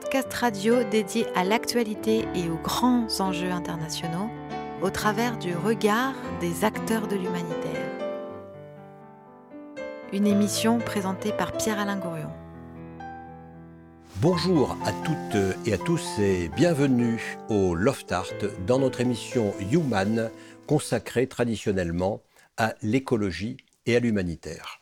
Podcast radio dédié à l'actualité et aux grands enjeux internationaux au travers du regard des acteurs de l'humanitaire. Une émission présentée par Pierre-Alain Gourion. Bonjour à toutes et à tous et bienvenue au Loft Art dans notre émission Human consacrée traditionnellement à l'écologie et à l'humanitaire.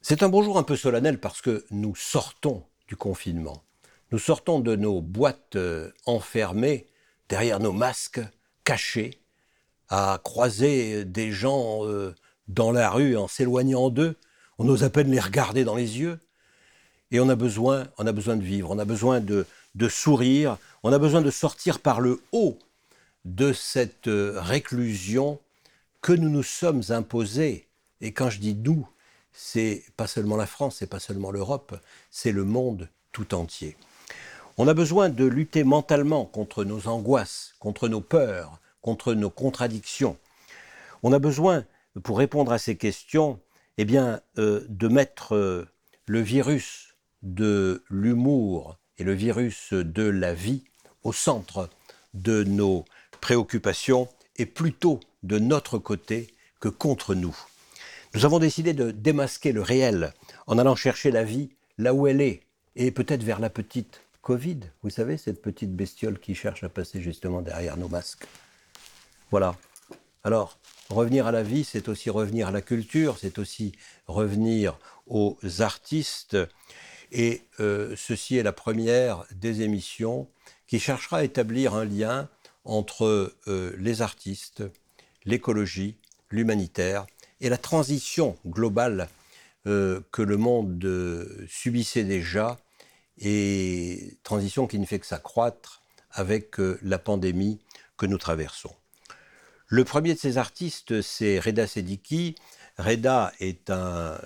C'est un bonjour un peu solennel parce que nous sortons du confinement. Nous sortons de nos boîtes euh, enfermées, derrière nos masques, cachés, à croiser des gens euh, dans la rue en s'éloignant d'eux. On n'ose à peine les regarder dans les yeux. Et on a besoin, on a besoin de vivre, on a besoin de, sourire, on a besoin de sortir par le haut de cette euh, réclusion que nous nous sommes imposés. Et quand je dis nous, c'est pas seulement la France, c'est pas seulement l'Europe, c'est le monde tout entier. On a besoin de lutter mentalement contre nos angoisses, contre nos peurs, contre nos contradictions. On a besoin, pour répondre à ces questions, eh bien, euh, de mettre euh, le virus de l'humour et le virus de la vie au centre de nos préoccupations et plutôt de notre côté que contre nous. Nous avons décidé de démasquer le réel en allant chercher la vie là où elle est, et peut-être vers la petite Covid, vous savez, cette petite bestiole qui cherche à passer justement derrière nos masques. Voilà. Alors, revenir à la vie, c'est aussi revenir à la culture, c'est aussi revenir aux artistes. Et euh, ceci est la première des émissions qui cherchera à établir un lien entre euh, les artistes, l'écologie, l'humanitaire et la transition globale euh, que le monde euh, subissait déjà, et transition qui ne fait que s'accroître avec euh, la pandémie que nous traversons. Le premier de ces artistes, c'est Reda Sediki. Reda est un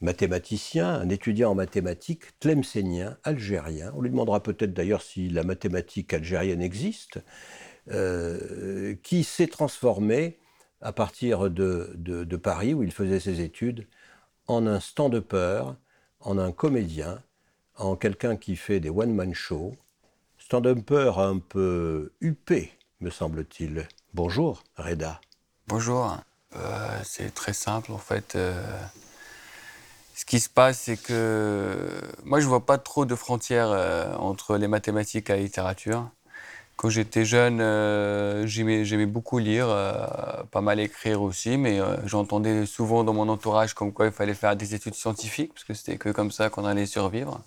mathématicien, un étudiant en mathématiques, tlemcénien, algérien. On lui demandera peut-être d'ailleurs si la mathématique algérienne existe, qui s'est transformé à partir de, Paris, où il faisait ses études, en un stand peur, en un comédien, en quelqu'un qui fait des one-man shows. Stand-upper un peu huppé, me semble-t-il. Bonjour, Reda. Bonjour. Euh, c'est très simple, en fait. Euh, ce qui se passe, c'est que moi, je vois pas trop de frontières euh, entre les mathématiques et la littérature. Quand j'étais jeune, euh, j'aimais beaucoup lire, euh, pas mal écrire aussi, mais euh, j'entendais souvent dans mon entourage comme quoi il fallait faire des études scientifiques, parce que c'était que comme ça qu'on allait survivre.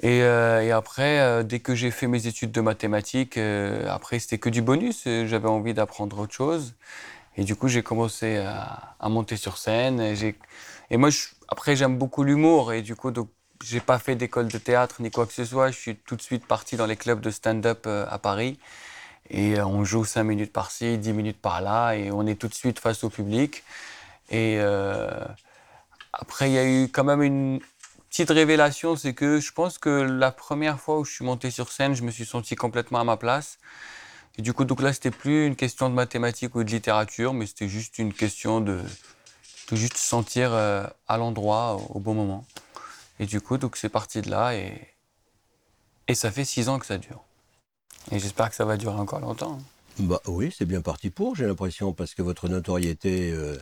Et, après, dès que j'ai fait mes études de mathématiques, après c'était que du bonus, j'avais envie d'apprendre autre chose. Et du coup, j'ai commencé à, monter sur scène. Et, et moi, après, j'aime beaucoup l'humour, et du coup, donc, j'ai pas fait d'école de théâtre ni quoi que ce soit. Je suis tout de suite parti dans les clubs de stand-up euh, à Paris. Et euh, on joue 5 minutes par-ci, 10 minutes par-là, et on est tout de suite face au public. Et euh, après, il y a eu quand même une petite révélation, c'est que je pense que la première fois où je suis monté sur scène, je me suis senti complètement à ma place. Et du coup, donc là, c'était plus une question de mathématiques ou de littérature, mais c'était juste une question de, de juste sentir à l'endroit au bon moment. Et du coup, donc c'est parti de là et, ça fait six ans que ça dure. Et j'espère que ça va durer encore longtemps. Bah oui, c'est bien parti pour, j'ai l'impression, parce que votre notoriété euh,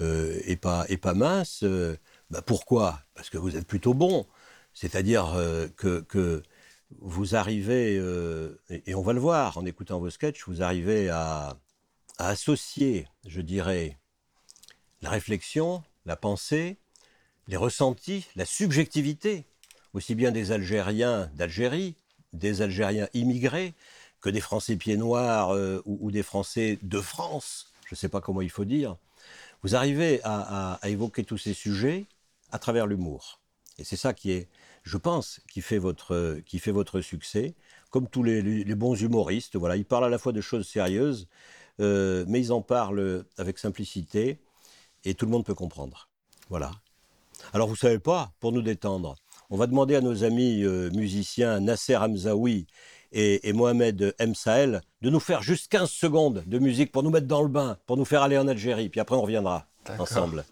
euh, est, pas, mince. Euh, bah pourquoi? Parce que vous êtes plutôt bon. C'est-à-dire que, que, vous arrivez, et, on va le voir en écoutant vos sketchs, vous arrivez à, à associer, je dirais, la réflexion, la pensée, les ressentis, la subjectivité, aussi bien des Algériens d'Algérie, des Algériens immigrés, que des Français pieds noirs euh, ou, des Français de France, je ne sais pas comment il faut dire, vous arrivez à, évoquer tous ces sujets à travers l'humour. Et c'est ça qui est, je pense, qui fait votre, qui fait votre succès. Comme tous les, bons humoristes, voilà, ils parlent à la fois de choses sérieuses, euh, mais ils en parlent avec simplicité et tout le monde peut comprendre. Voilà. Alors vous savez pas, pour nous détendre, on va demander à nos amis euh, musiciens Nasser Hamzaoui et, Mohamed M. Sahel de nous faire juste 15 secondes de musique pour nous mettre dans le bain, pour nous faire aller en Algérie, puis après on reviendra ensemble.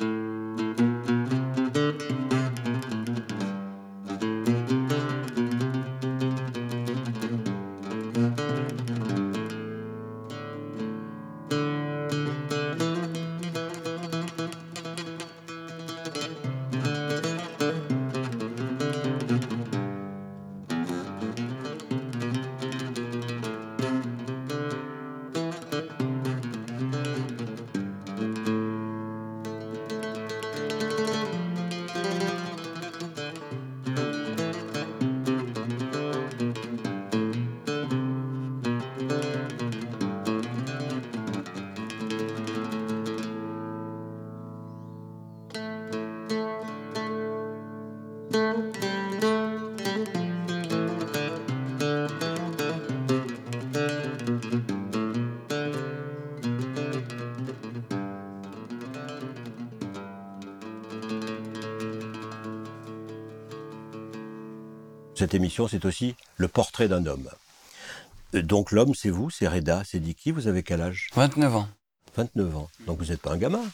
Cette émission, c'est aussi le portrait d'un homme. Euh, Donc l'homme, c'est vous, c'est Reda, c'est Diki, vous avez quel âge? 29 ans. 29 ans. Donc vous n'êtes pas un gamin?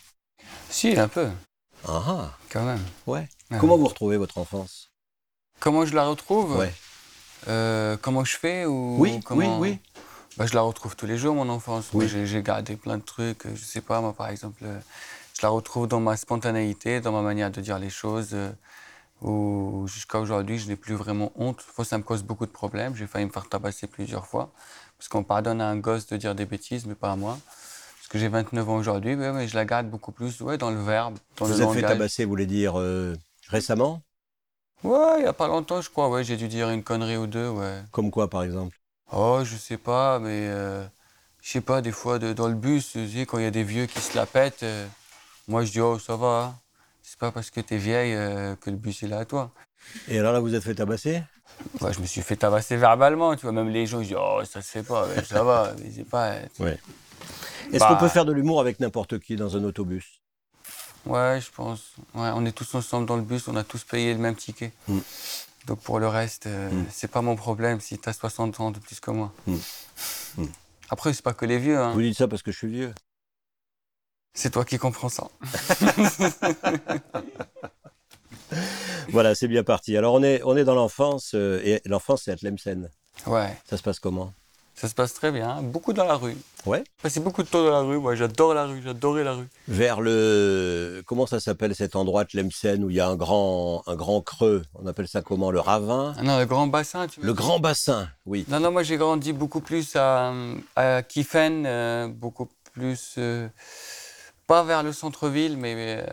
Si, un peu, Ah ah, quand même. ouais. Comment vous retrouvez votre enfance? Comment je la retrouve? Ouais. Euh, Comment je fais ou Oui, comment... oui, oui. Bah, je la retrouve tous les jours, mon enfance. Oui. j'ai- gardé plein de trucs. Je sais pas, moi, par exemple, euh, je la retrouve dans ma spontanéité, dans ma manière de dire les choses. Où jusqu'à aujourd'hui, je n'ai plus vraiment honte. Ça me cause beaucoup de problèmes. J'ai failli me faire tabasser plusieurs fois. Parce qu'on pardonne à un gosse de dire des bêtises, mais pas à moi. Parce que j'ai 29 ans aujourd'hui, mais, mais je la garde beaucoup plus ouais, dans le verbe, dans Vous le êtes fait tabasser, vous voulez dire euh, récemment? Ouais, il n'y a pas longtemps, je crois. Ouais, j'ai dû dire une connerie ou deux, ouais. Comme quoi, par exemple? Oh, je sais pas, mais euh, je sais pas, des fois de- dans le bus, quand il y a des vieux qui se la pètent, euh, moi je dis oh ça va, hein. C'est pas parce que t'es vieille euh, que le bus est là à toi. Et alors là, vous êtes fait tabasser? Ouais, je me suis fait tabasser verbalement, tu vois, même les gens ils disent oh ça se fait pas, ça va, mais c'est pas. Ouais. Est-ce Bah. qu'on peut faire de l'humour avec n'importe qui dans un autobus? Ouais, je pense. Ouais, on est tous ensemble dans le bus, on a tous payé le même ticket. Mm. Donc pour le reste, euh, Mm. c'est pas mon problème si t'as 60 ans de plus que moi. Mm. Mm. Après, c'est pas que les vieux, hein. Vous dites ça parce que je suis vieux c'est toi qui comprends ça. Voilà, c'est bien parti. Alors on est, on est dans l'enfance, euh, et l'enfance c'est à Tlemcen. Ouais. Ça se passe comment? Ça se passe très bien, beaucoup dans la rue. Ouais. Passé beaucoup de temps dans la rue, moi j'adore la rue, j'adorais la rue. Vers le... Comment ça s'appelle cet endroit Tlemcen où il y a un grand, un grand creux On appelle ça comment? Le ravin? Ah non, le grand bassin, tu Le grand bassin, oui. Non, non, moi j'ai grandi beaucoup plus à, à Kiffen, euh, beaucoup plus. euh, pas vers le centre-ville, mais, euh,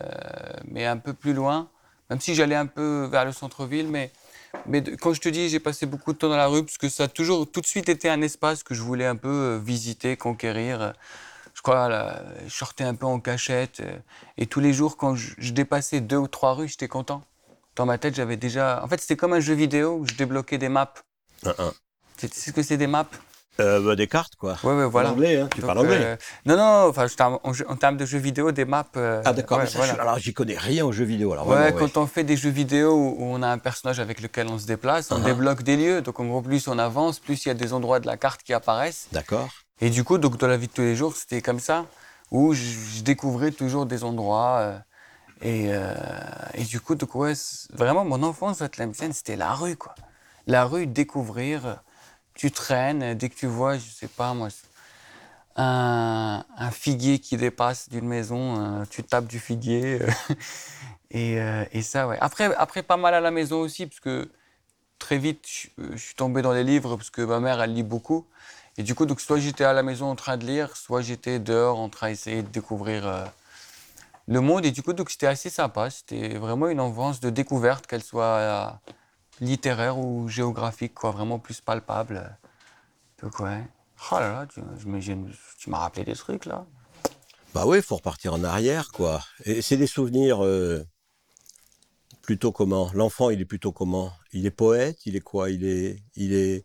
mais un peu plus loin. Même si j'allais un peu vers le centre-ville, mais, mais quand je te dis, j'ai passé beaucoup de temps dans la rue, parce que ça a toujours tout de suite été un espace que je voulais un peu euh, visiter, conquérir. Je crois, là, je sortais un peu en cachette. euh, et tous les jours, quand je, je dépassais deux ou trois rues, j'étais content. Dans ma tête, j'avais déjà. En fait, c'était comme un jeu vidéo où je débloquais des maps. Un. Tu sais ce que c'est des maps? Euh, bah, des cartes, quoi. Ouais, ouais, voilà. En anglais, hein. Tu Donc, parles anglais euh, non, non, enfin, en, termes de jeux vidéo, des maps. euh, Ah d'accord, ouais, voilà. alors j'y connais rien aux jeux vidéo. Alors, Ouais, vraiment, quand on fait des jeux vidéo où où on a un personnage avec lequel on se déplace, on Uh-huh. débloque des lieux. Donc en gros, plus on avance, plus il y a des endroits de la carte qui apparaissent. D'accord. Et du coup, donc, dans la vie de tous les jours, c'était comme ça, où je, je découvrais toujours des endroits. euh, et, euh, et du coup, donc, vraiment, mon enfance à Tlemcen, c'était la rue, quoi. La rue, découvrir. Tu traînes, dès que tu vois, je sais pas moi, un, figuier qui dépasse d'une maison, euh, tu tapes du figuier. euh, et, euh, et ça, ouais. Après, après, pas mal à la maison aussi, parce que très vite, je, suis tombé dans les livres, parce que ma mère, elle lit beaucoup. Et du coup, donc, soit j'étais à la maison en train de lire, soit j'étais dehors en train d'essayer de découvrir le monde. Et du coup, donc, c'était assez sympa. C'était vraiment une enfance de découverte, qu'elle soit littéraire ou géographique, quoi, vraiment plus palpable. Donc, ouais. Oh là là, tu, je je- tu m'as rappelé des trucs, là. Bah oui, il faut repartir en arrière, quoi. Et c'est des souvenirs euh, plutôt comment? L'enfant, il est plutôt comment? Il est poète? Il est quoi? Il est, il est,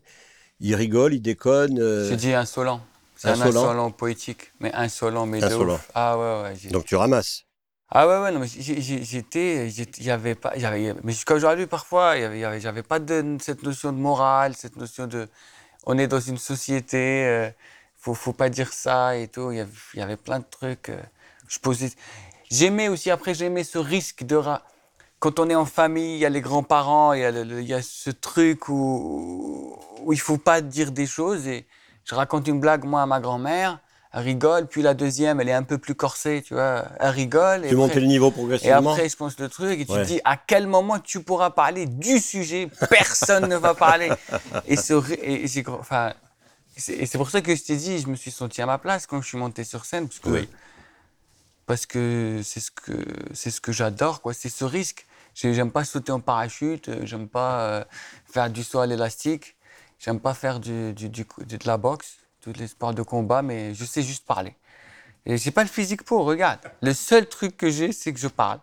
il rigole, il déconne. euh, J'ai dit insolent. C'est un Insolent. poétique, mais insolent, mais de Insolent. ouf. Ah ouais, ouais. Donc tu ramasses. Ah ouais, ouais, non, mais j'étais, avait pas, avait, mais jusqu'à aujourd'hui, parfois, j'avais pas de, cette notion de morale, cette notion de, on est dans une société, euh, faut, faut pas dire ça et tout. Il y avait, plein de trucs. euh, je posais, j'aimais aussi, après, j'aimais ce risque de, quand on est en famille, il y a les grands-parents, il y a, le- il y a ce truc où, où il faut pas dire des choses et je raconte une blague, moi, à ma grand-mère. Elle rigole, puis la deuxième, elle est un peu plus corsée, tu vois. Elle rigole. et Tu montes après- le niveau et progressivement. après, je pense le truc, et tu Ouais. te dis à quel moment tu pourras parler du sujet, personne ne va parler. Et c'est et- et enfin, et pour ça que je t'ai dit, je me suis senti à ma place quand je suis monté sur scène, parce que Oui. parce que c'est ce que c'est ce que j'adore, quoi. C'est ce risque. J'ai- J'aime pas sauter en parachute, j'aime pas euh, faire du saut à l'élastique, j'aime pas faire du, du- du- de la boxe, tous les sports de combat, mais je sais juste parler. Et j'ai pas le physique pour, regarde. Le seul truc que j'ai, c'est que je parle.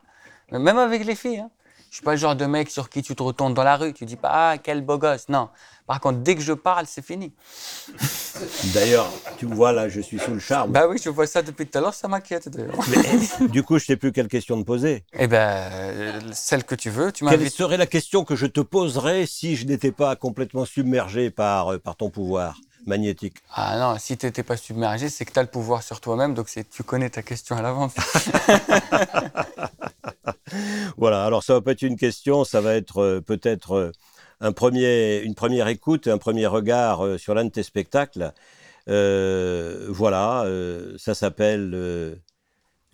Même avec les filles, hein. Je suis pas le genre de mec sur qui tu te retournes dans la rue, tu dis pas ah quel beau gosse. Non. Par contre, dès que je parle, c'est fini. D'ailleurs, tu vois là, je suis sous le charme. Bah oui, je vois ça depuis tout à l'heure, ça m'inquiète d'ailleurs. Mais, du coup, je sais plus quelle question te poser. Eh ben, euh, celle que tu veux. Tu Quelle serait la question que je te poserais si je n'étais pas complètement submergé par, euh, par ton pouvoir magnétique? Ah non, si tu n'étais pas submergé, c'est que tu as le pouvoir sur toi-même, donc tu connais ta question à l'avance. voilà, alors ça va pas être une question, ça va être euh, peut-être euh, un premier, une première écoute, un premier regard euh, sur l'un de tes spectacles. voilà, ça s'appelle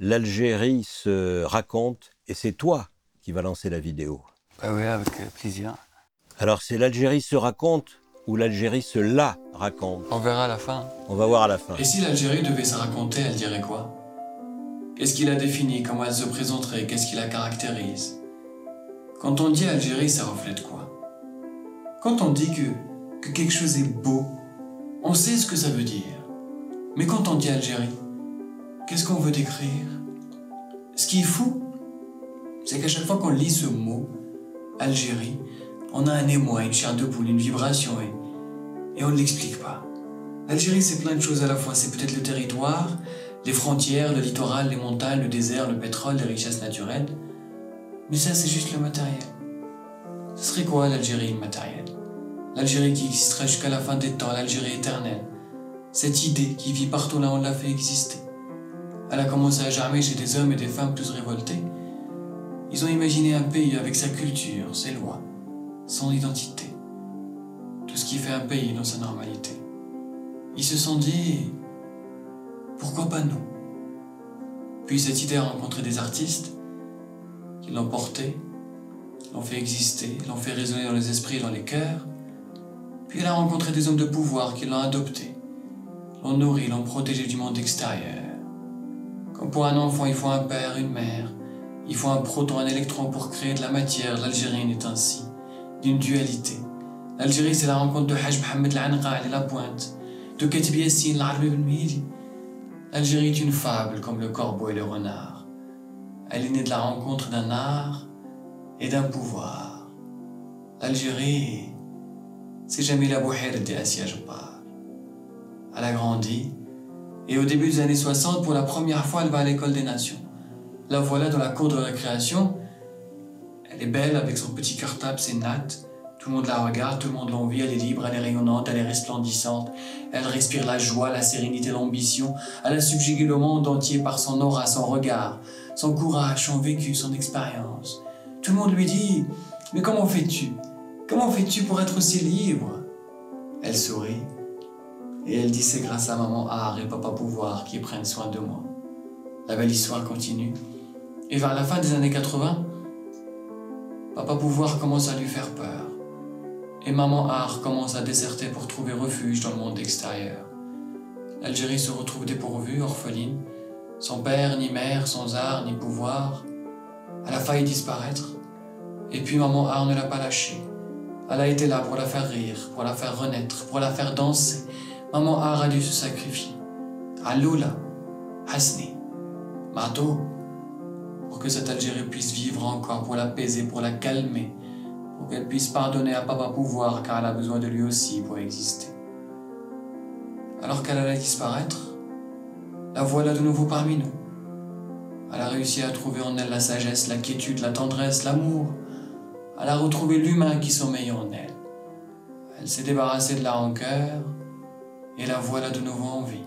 L'Algérie se raconte et c'est toi qui vas lancer la vidéo. Bah oui, avec plaisir. Alors c'est L'Algérie se raconte ou l'Algérie se la raconte? On verra à la fin. On va voir à la fin. Et si l'Algérie devait se raconter, elle dirait quoi? Qu'est-ce qui la définit Comment elle se présenterait Qu'est-ce qui la caractérise? Quand on dit Algérie, ça reflète quoi? Quand on dit que, que quelque chose est beau, on sait ce que ça veut dire. Mais quand on dit Algérie, qu'est-ce qu'on veut décrire? Ce qui est fou, c'est qu'à chaque fois qu'on lit ce mot, Algérie, on a un émoi, une chair de poule, une vibration, et, et on ne l'explique pas. L'Algérie, c'est plein de choses à la fois. C'est peut-être le territoire, les frontières, le littoral, les montagnes, le désert, le pétrole, les richesses naturelles. Mais ça, c'est juste le matériel. Ce serait quoi l'Algérie matérielle L'Algérie qui existerait jusqu'à la fin des temps, l'Algérie éternelle. Cette idée qui vit partout là où on l'a fait exister. Elle a commencé à germer chez des hommes et des femmes plus révoltés. Ils ont imaginé un pays avec sa culture, ses lois, son identité. Tout ce qui fait un pays dans sa normalité. Ils se sont dit, pourquoi pas nous Puis cette idée a rencontré des artistes qui l'ont portée, l'ont fait exister, l'ont fait résonner dans les esprits et dans les cœurs. Puis elle a rencontré des hommes de pouvoir qui l'ont adopté, l'ont nourri, l'ont protégé du monde extérieur. Comme pour un enfant, il faut un père, une mère, il faut un proton, un électron pour créer de la matière. L'Algérie est ainsi, d'une dualité. L'Algérie, c'est la rencontre de Hajj Mohamed Al-Anqa et la pointe, de Katib Yassine, l'Arbi L'Algérie est une fable comme le corbeau et le renard. Elle est née de la rencontre d'un art et d'un pouvoir. L'Algérie, c'est Jamila Bouher de Assia Elle a grandi et au début des années 60, pour la première fois, elle va à l'école des nations. La voilà dans la cour de récréation. Elle est belle avec son petit cartable, ses nattes. Tout le monde la regarde, tout le monde l'envie, elle est libre, elle est rayonnante, elle est resplendissante. Elle respire la joie, la sérénité, l'ambition. Elle a subjugué le monde entier par son aura, son regard, son courage, son vécu, son expérience. Tout le monde lui dit Mais comment fais-tu? Comment fais-tu pour être aussi libre Elle sourit et elle dit C'est grâce à maman Art et papa Pouvoir qui prennent soin de moi. La belle histoire continue. Et vers la fin des années 80, papa Pouvoir commence à lui faire peur et maman Art commence à déserter pour trouver refuge dans le monde extérieur. L'Algérie se retrouve dépourvue, orpheline, sans père ni mère, sans art ni pouvoir. Elle a failli disparaître, et puis maman Art ne l'a pas lâchée. Elle a été là pour la faire rire, pour la faire renaître, pour la faire danser. Maman Art a dû se sacrifier. Aloula, Hasni, Mato, pour que cette Algérie puisse vivre encore, pour l'apaiser, pour la calmer, pour qu'elle puisse pardonner à Papa Pouvoir car elle a besoin de lui aussi pour exister. Alors qu'elle allait disparaître, la voilà de nouveau parmi nous. Elle a réussi à trouver en elle la sagesse, la quiétude, la tendresse, l'amour. Elle a retrouvé l'humain qui sommeille en elle. Elle s'est débarrassée de la rancœur et la voilà de nouveau en vie.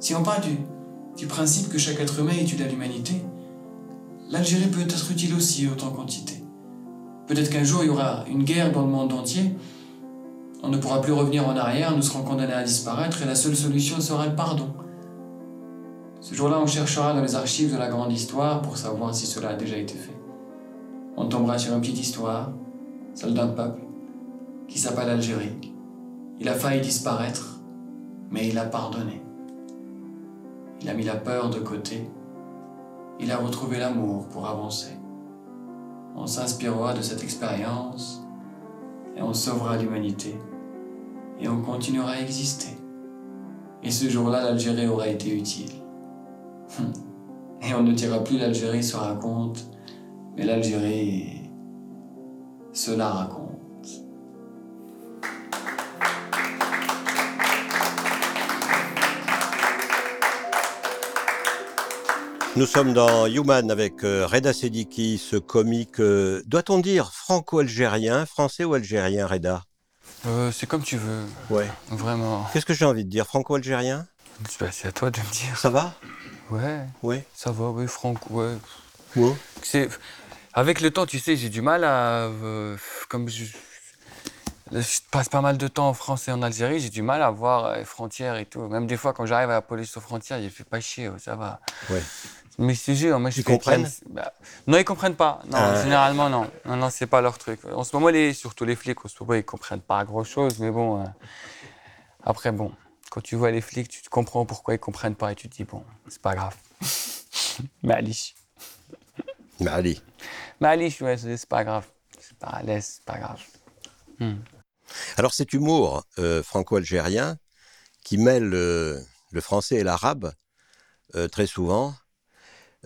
Si on parle du, du principe que chaque être humain étudie l'humanité, l'Algérie peut être utile aussi autant quantité. Peut-être qu'un jour il y aura une guerre dans le monde entier. On ne pourra plus revenir en arrière, nous serons condamnés à disparaître et la seule solution sera le pardon. Ce jour-là, on cherchera dans les archives de la grande histoire pour savoir si cela a déjà été fait. On tombera sur une petite histoire, celle d'un peuple, qui s'appelle Algérie. Il a failli disparaître, mais il a pardonné. Il a mis la peur de côté. Il a retrouvé l'amour pour avancer on s'inspirera de cette expérience et on sauvera l'humanité et on continuera à exister. Et ce jour-là, l'Algérie aura été utile. Et on ne dira plus l'Algérie se raconte, Mais l'Algérie, cela raconte. Nous sommes dans Human avec euh, Reda Sediki, ce comique, euh, doit-on dire franco-algérien, français ou algérien, Reda? Euh, c'est comme tu veux, Ouais. vraiment. Qu'est-ce que j'ai envie de dire Franco-algérien? Bah, c'est à toi de me dire. Ça va? Ouais, Ouais. ça va, oui, Franck, ouais. Ouais. C'est... Avec le temps, tu sais, j'ai du mal à... comme je... je passe pas mal de temps en France et en Algérie, j'ai du mal à voir les frontières et tout. Même des fois, quand j'arrive à la police aux frontières, il fait pas chier, ça va. Ouais. Mais c'est sûr, moi je Ils fais comprennent bah, Non, ils comprennent pas. Non, Ah. généralement non. Non, non, c'est pas leur truc. En ce moment, les, surtout les flics, en ce moment, ils comprennent pas grand chose. Mais bon, euh, après, bon, quand tu vois les flics, tu te comprends pourquoi ils comprennent pas et tu te dis, bon, c'est pas grave. Mais Ali. Mais allez. Mais Ali, ouais, c'est pas grave. C'est pas, laisse, c'est pas grave. Alors cet humour euh, franco-algérien qui mêle euh, le français et l'arabe très souvent.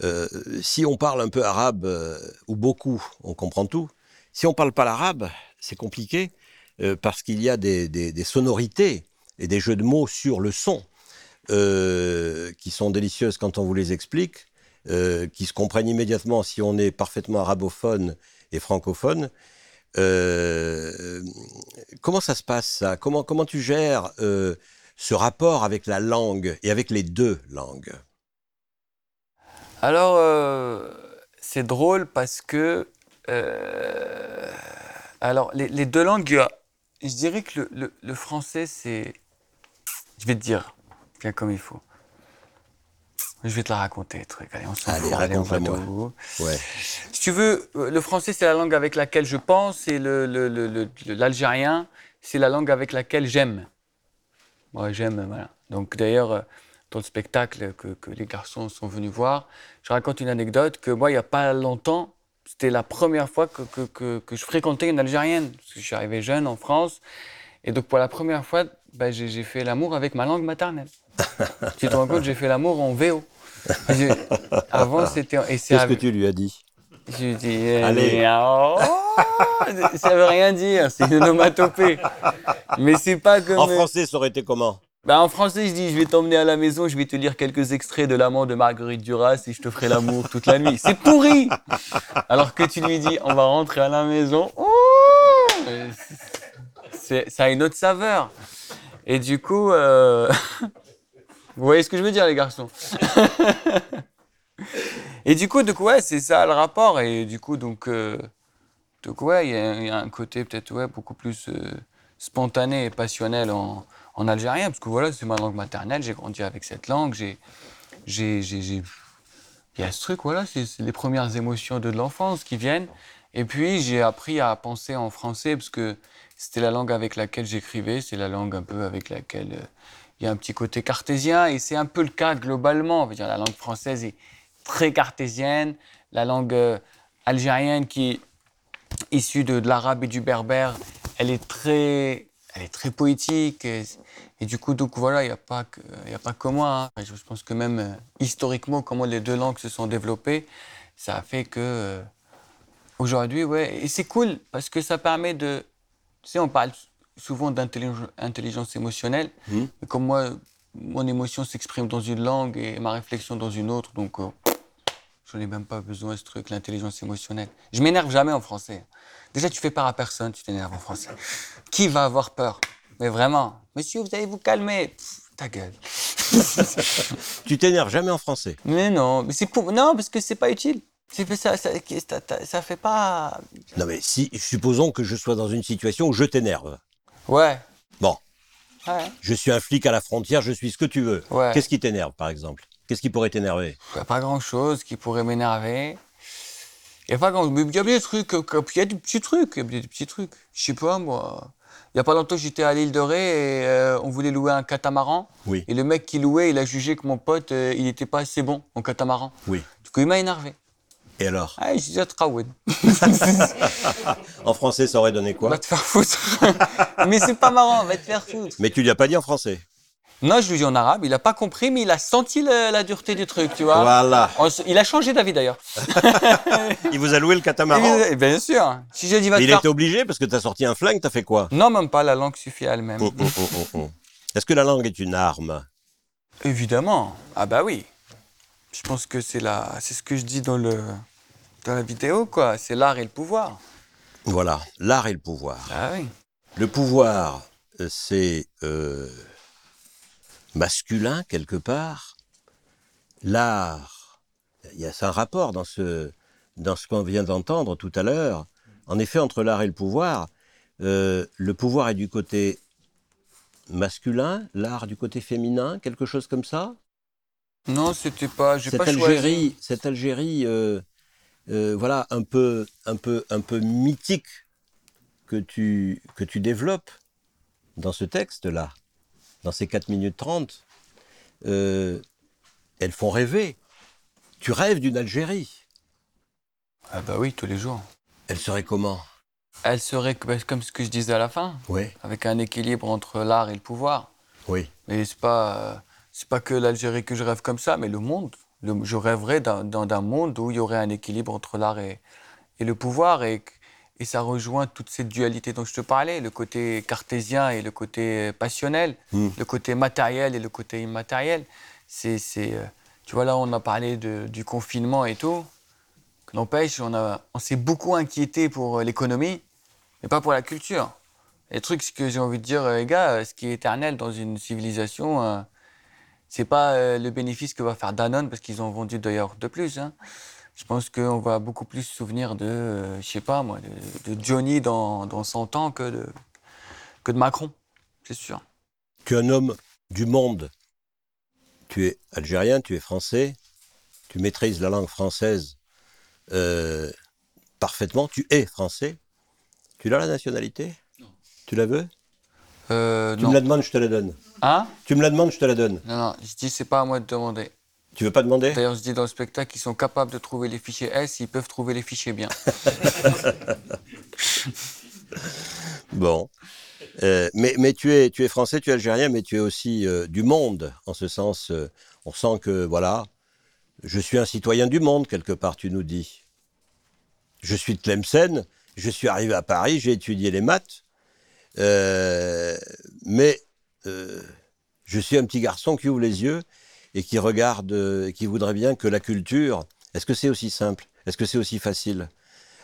Euh, si on parle un peu arabe euh, ou beaucoup, on comprend tout. Si on parle pas l'arabe, c'est compliqué euh, parce qu'il y a des, des- sonorités et des jeux de mots sur le son qui sont délicieuses quand on vous les explique, qui se comprennent immédiatement si on est parfaitement arabophone et francophone. Comment ça se passe ça? Comment, comment tu gères ce rapport avec la langue et avec les deux langues? Alors, euh, c'est drôle parce que. euh, alors, les, les deux langues, je dirais que le, le- le français, c'est. Je vais te dire, bien comme il faut. Je vais te la raconter, le truc. Allez, on s'en fout. Allez, on va. Ouais. Si tu veux, euh, le français, c'est la langue avec laquelle je pense, et le- l'algérien, c'est la langue avec laquelle j'aime. Moi, j'aime, voilà. Donc, d'ailleurs, dans le spectacle que, que les garçons sont venus voir, je raconte une anecdote que moi, il n'y a pas longtemps, c'était la première fois que, que, que- que je fréquentais une Algérienne. Parce que je suis arrivé jeune en France. Et donc, pour la première fois, ben, j'ai fait l'amour avec ma langue maternelle. tu te rends compte, j'ai fait l'amour en VO. J'ai- Avant, c'était. Qu'est-ce que tu lui as dit? Je lui dis, eh, Allez. mais, oh, ça veut rien dire, c'est une onomatopée. Mais c'est pas comme. En français, ça aurait été comment? Bah, en français, je dis, je vais t'emmener à la maison, je vais te lire quelques extraits de l'amant de Marguerite Duras et je te ferai l'amour toute la nuit. C'est pourri Alors que tu lui dis, on va rentrer à la maison. c'est- ça a une autre saveur. Et du coup, euh, vous voyez ce que je veux dire, les garçons? Et du coup, donc, ouais, c'est ça le rapport. Et du coup, donc, euh, donc ouais, il y, a- il y a un côté peut-être ouais, beaucoup plus euh, spontané et passionnel en, en algérien, parce que voilà, c'est ma langue maternelle, j'ai grandi avec cette langue, j'ai. Il y a ce truc, voilà, c'est les premières émotions de l'enfance qui viennent. Et puis, j'ai appris à penser en français, parce que c'était la langue avec laquelle j'écrivais, c'est la langue un peu avec laquelle euh, il y a un petit côté cartésien, et c'est un peu le cas globalement. On veut dire, la langue française est très cartésienne, la langue euh, algérienne qui est issue de l'arabe et du berbère, elle est très, elle est très poétique. Et, et du coup, donc voilà, il n'y a, pas que- y a pas que moi. hein. Je pense que même euh, historiquement, comment les deux langues se sont développées, ça a fait que euh, aujourd'hui, ouais, et c'est cool parce que ça permet de, tu sais, on parle souvent d'intelligence intelligence émotionnelle, Mhm. mais comme moi, mon émotion s'exprime dans une langue et ma réflexion dans une autre, donc euh, je n'ai même pas besoin de ce truc, l'intelligence émotionnelle. Je m'énerve jamais en français. Déjà, tu fais peur à personne, tu t'énerves en français. Qui va avoir peur? Mais vraiment, monsieur, vous allez vous calmer. Pff, ta gueule. Tu t'énerves jamais en français. Mais non, mais c'est pour... non, parce que c'est pas utile. Ça, ça, ça, ça fait pas. Non mais si, supposons que je sois dans une situation où je t'énerve. Ouais. Bon, Ouais. je suis un flic à la frontière, je suis ce que tu veux. Ouais. Qu'est-ce qui t'énerve, par exemple? Qu'est-ce qui pourrait t'énerver? A pas grand-chose qui pourrait m'énerver. Il n'y a pas grand Mais il y a des trucs, il y a des petits trucs, il y a des petits trucs. Je sais pas, moi. Il n'y a pas longtemps, j'étais à l'île de Ré et euh, on voulait louer un catamaran. Oui. Et le mec qui louait, il a jugé que mon pote, euh, il n'était pas assez bon en catamaran. Oui. Du coup, il m'a énervé. Et alors? Ah, je disais, Traoud, En français, ça aurait donné quoi? Va te faire foutre. Mais c'est pas marrant, va te faire foutre. Mais tu lui as pas dit en français? Non, je lui dis en arabe, il n'a pas compris, mais il a senti la dureté du truc, tu vois. Voilà. On Il a changé d'avis d'ailleurs. Il vous a loué le catamaran. Et Bien sûr. Si je dis va te Il faire- était obligé parce que tu as sorti un flingue, tu as fait quoi? Non, même pas, la langue suffit à elle-même. Oh, oh, oh, oh, oh. Est-ce que la langue est une arme? Évidemment. Ah bah oui. Je pense que c'est la... c'est ce que je dis dans, le... dans la vidéo, quoi. C'est l'art et le pouvoir. Voilà, l'art et le pouvoir. Ah oui. Le pouvoir, euh, c'est euh, masculin quelque part. L'art, il y a un rapport dans ce, dans ce qu'on vient d'entendre tout à l'heure. En effet, entre l'art et le pouvoir, euh, le pouvoir est du côté masculin, l'art du côté féminin, quelque chose comme ça? Non, c'était pas... J'ai Cette pas choisi. Algérie, cette Algérie, euh, euh, voilà, un peu, un peu, un peu mythique que tu, que tu développes dans ce texte-là, dans ces 4 minutes 30, euh, elles font rêver. Tu rêves d'une Algérie. Ah bah oui, tous les jours. Elle serait comment? Elle serait bah, comme ce que je disais à la fin, Oui, avec un équilibre entre l'art et le pouvoir. oui. Mais c'est pas, euh, c'est pas que l'Algérie que je rêve comme ça, mais le monde. Le- je rêverais d'un, d'un- d'un monde où il y aurait un équilibre entre l'art et, et le pouvoir. Et, et ça rejoint toute cette dualité dont je te parlais, le côté cartésien et le côté passionnel, Mm. le côté matériel et le côté immatériel. C'est, euh, tu vois, là, on a parlé de- du confinement et tout. N'empêche, on, a, on s'est beaucoup inquiété pour euh, l'économie, mais pas pour la culture. Et le truc, c'est que j'ai envie de dire, euh, les gars, ce qui est éternel dans une civilisation, euh, c'est pas euh, le bénéfice que va faire Danone, parce qu'ils ont vendu d'ailleurs de plus. hein. Je pense qu'on va beaucoup plus se souvenir de, euh, je sais pas moi, de, de Johnny dans, dans 100 ans que de, que de Macron, c'est sûr. Tu es un homme du monde. Tu es algérien, tu es français, tu maîtrises la langue française euh, parfaitement, tu es français. Tu as la nationalité? Tu la veux? Euh, Tu non. me la demandes, je te la donne. Hein? Tu me la demandes, je te la donne. Non, non, je dis, c'est pas à moi de demander. Tu veux pas demander D'ailleurs, je dis dans le spectacle qu'ils sont capables de trouver les fichiers S, ils peuvent trouver les fichiers bien. Bon. Euh, mais mais tu, es, tu es français, tu es algérien, mais tu es aussi euh, du monde. En ce sens, euh, on sent que, voilà, je suis un citoyen du monde, quelque part, tu nous dis. Je suis de Tlemcen, je suis arrivé à Paris, j'ai étudié les maths, mais je suis un petit garçon qui ouvre les yeux et qui regarde, euh, et qui voudrait bien que la culture, est-ce que c'est aussi simple Est-ce que c'est aussi facile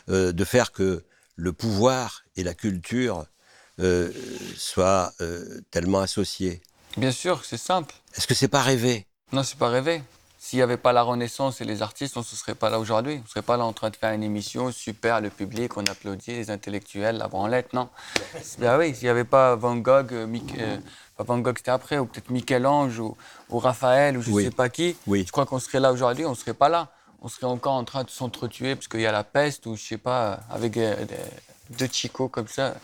euh, de faire que le pouvoir et la culture euh, soient euh, tellement associés? Bien sûr, c'est simple. Est-ce que c'est pas rêvé Non, c'est pas rêvé. S'il n'y avait pas la Renaissance et les artistes, on ne serait pas là aujourd'hui. On ne serait pas là en train de faire une émission super, le public, on applaudit, les intellectuels, la branlette, non? Ben oui, s'il n'y avait pas Van Gogh, euh, euh, pas Van Gogh c'était après, ou peut-être Michel-Ange, ou, ou Raphaël, ou je ne Oui. sais pas qui, Oui. je crois qu'on serait là aujourd'hui, on ne serait pas là. On serait encore en train de s'entretuer parce qu'il y a la peste, ou je sais pas, avec euh, deux chicots comme ça.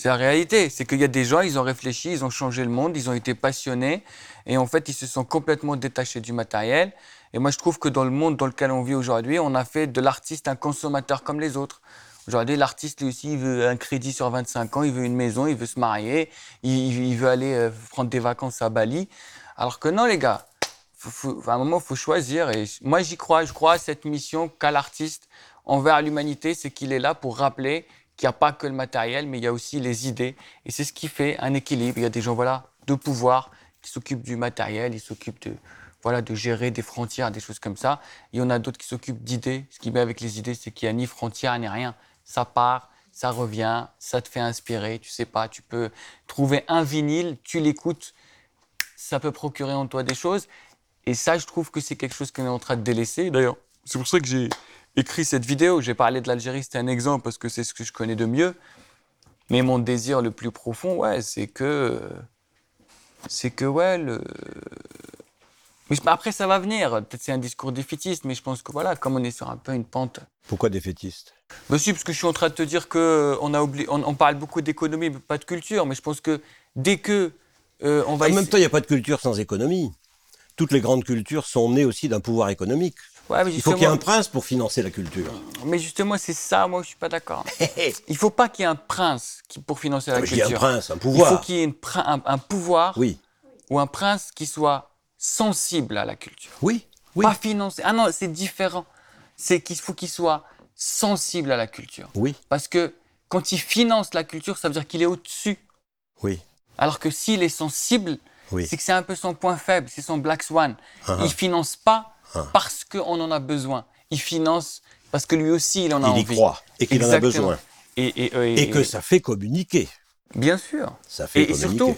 C'est la réalité. C'est qu'il y a des gens, ils ont réfléchi, ils ont changé le monde, ils ont été passionnés. Et en fait, ils se sont complètement détachés du matériel. Et moi, je trouve que dans le monde dans lequel on vit aujourd'hui, on a fait de l'artiste un consommateur comme les autres. Aujourd'hui, l'artiste, lui aussi, il veut un crédit sur 25 ans, il veut une maison, il veut se marier, il, veut aller euh, prendre des vacances à Bali. Alors que non, les gars, à un moment, il faut choisir. Et moi, j'y crois. Je crois à cette mission qu'a l'artiste envers l'humanité, c'est qu'il est là pour rappeler qu'il n'y a pas que le matériel, mais il y a aussi les idées. Et c'est ce qui fait un équilibre. Il y a des gens, voilà, de pouvoir qui s'occupent du matériel, ils s'occupent de, voilà, de gérer des frontières, des choses comme ça. Il y en a d'autres qui s'occupent d'idées. Ce qui met avec les idées, c'est qu'il n'y a ni frontières ni rien. Ça part, ça revient, ça te fait inspirer. Tu sais pas, tu peux trouver un vinyle, tu l'écoutes, ça peut procurer en toi des choses. Et ça, je trouve que c'est quelque chose qu'on est en train de délaisser. D'ailleurs, c'est pour ça que j'ai écrit cette vidéo. J'ai parlé de l'Algérie, c'était un exemple parce que c'est ce que je connais de mieux. Mais mon désir le plus profond, ouais, c'est que. C'est que, ouais, le. Mais après, ça va venir. Peut-être c'est un discours défaitiste, mais je pense que voilà, comme on est sur un peu une pente. Pourquoi défaitiste? Bah si, parce que je suis en train de te dire que euh, on a oublié, on, on parle beaucoup d'économie, mais pas de culture. Mais je pense que dès que euh, on va En même temps, il n'y a pas de culture sans économie. Toutes les grandes cultures sont nées aussi d'un pouvoir économique. Ouais, mais Il faut qu'il y ait un prince pour financer la culture. Mais justement, c'est ça, moi, je suis pas d'accord. Il faut pas qu'il y ait un prince qui, pour financer la Mais qu'il y ait un culture. prince, un Il pouvoir. faut qu'il y ait une un, un pouvoir Oui. ou un prince qui soit sensible à la culture. Oui, oui. Pas financé. Ah non, c'est différent. C'est qu'il faut qu'il soit sensible à la culture. Oui, Parce que quand il finance la culture, ça veut dire qu'il est au-dessus. oui, Alors que s'il est sensible, oui. c'est que c'est un peu son point faible, c'est son black swan. Ah, Il finance pas Ah. parce qu'on en a besoin. Il finance parce que lui aussi, il en a Il y envie. croit et qu'il en a besoin. Et, et, Et que ça fait communiquer. Bien sûr. Ça fait Et- et communiquer. surtout-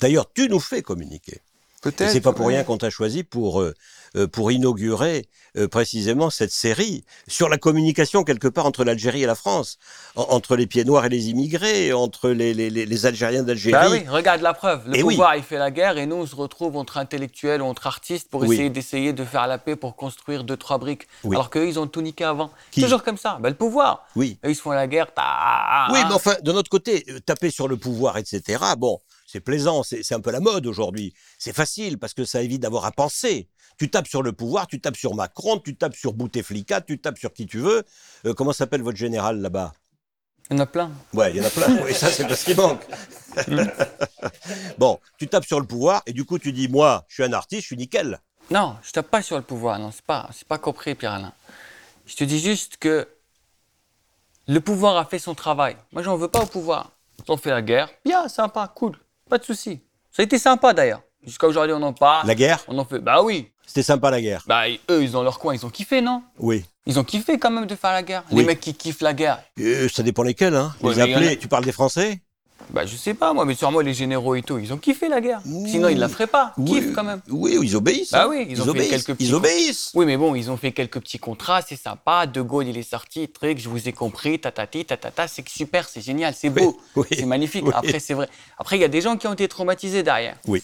D'ailleurs, tu nous fais communiquer. Peut-être. c'est pas pour ouais. rien qu'on t'a choisi pour, euh, euh, pour inaugurer euh, précisément cette série sur la communication quelque part entre l'Algérie et la France, En- entre les pieds noirs et les immigrés, entre les, les, les- Algériens d'Algérie. Bah oui, regarde la preuve. Le Et oui. pouvoir, il fait la guerre et nous, on se retrouve entre intellectuels ou entre artistes pour Oui. essayer d'essayer de faire la paix pour construire deux, trois briques. Oui. Alors qu'eux, ils ont tout niqué avant. Qui Toujours comme ça. Bah, le pouvoir. Oui. Eux, ils se font la guerre. ta- Oui, mais enfin, de notre côté, taper sur le pouvoir, etc., bon, c'est plaisant, c'est un peu la mode aujourd'hui. C'est facile parce que ça évite d'avoir à penser. Tu tapes sur le pouvoir, tu tapes sur Macron, tu tapes sur Bouteflika, tu tapes sur qui tu veux. Euh, comment s'appelle votre général là-bas? Il y en a plein. Ouais, il y en a plein. Oui, ça, c'est parce qu'il manque. bon, tu tapes sur le pouvoir et du coup, tu dis, moi, je suis un artiste, je suis nickel. Non, je tape pas sur le pouvoir. Non, c'est pas, c'est pas compris, Pierre-Alain. Je te dis juste que le pouvoir a fait son travail. Moi, j'en veux pas au pouvoir. Ils ont fait la guerre. Bien, sympa, cool. Pas de souci. Ça a été sympa d'ailleurs. Jusqu'à aujourd'hui, on en parle. La guerre, On en fait. Bah oui. c'était sympa la guerre. Bah eux, ils ont leur coin. Ils ont kiffé, non? Oui. Ils ont kiffé quand même de faire la guerre. Oui. Les mecs qui kiffent la guerre. Euh, ça dépend lesquels, hein. Ouais, les appelés, a- tu parles des Français? Bah je sais pas moi, mais sûrement les généraux et tout, ils ont kiffé la guerre. Sinon ils la feraient pas. Kiff oui, quand même. Oui, ils obéissent. Bah hein. oui, ils ont fait obéissent. quelques petits Ils obéissent. Oui, mais bon, ils ont fait quelques petits contrats, c'est sympa. De Gaulle, il est sorti, truc, je vous ai compris, tatati, tatata, c'est super, c'est génial, c'est beau, oui, c'est magnifique. Après, c'est vrai. Après, il y a des gens qui ont été traumatisés derrière. Oui.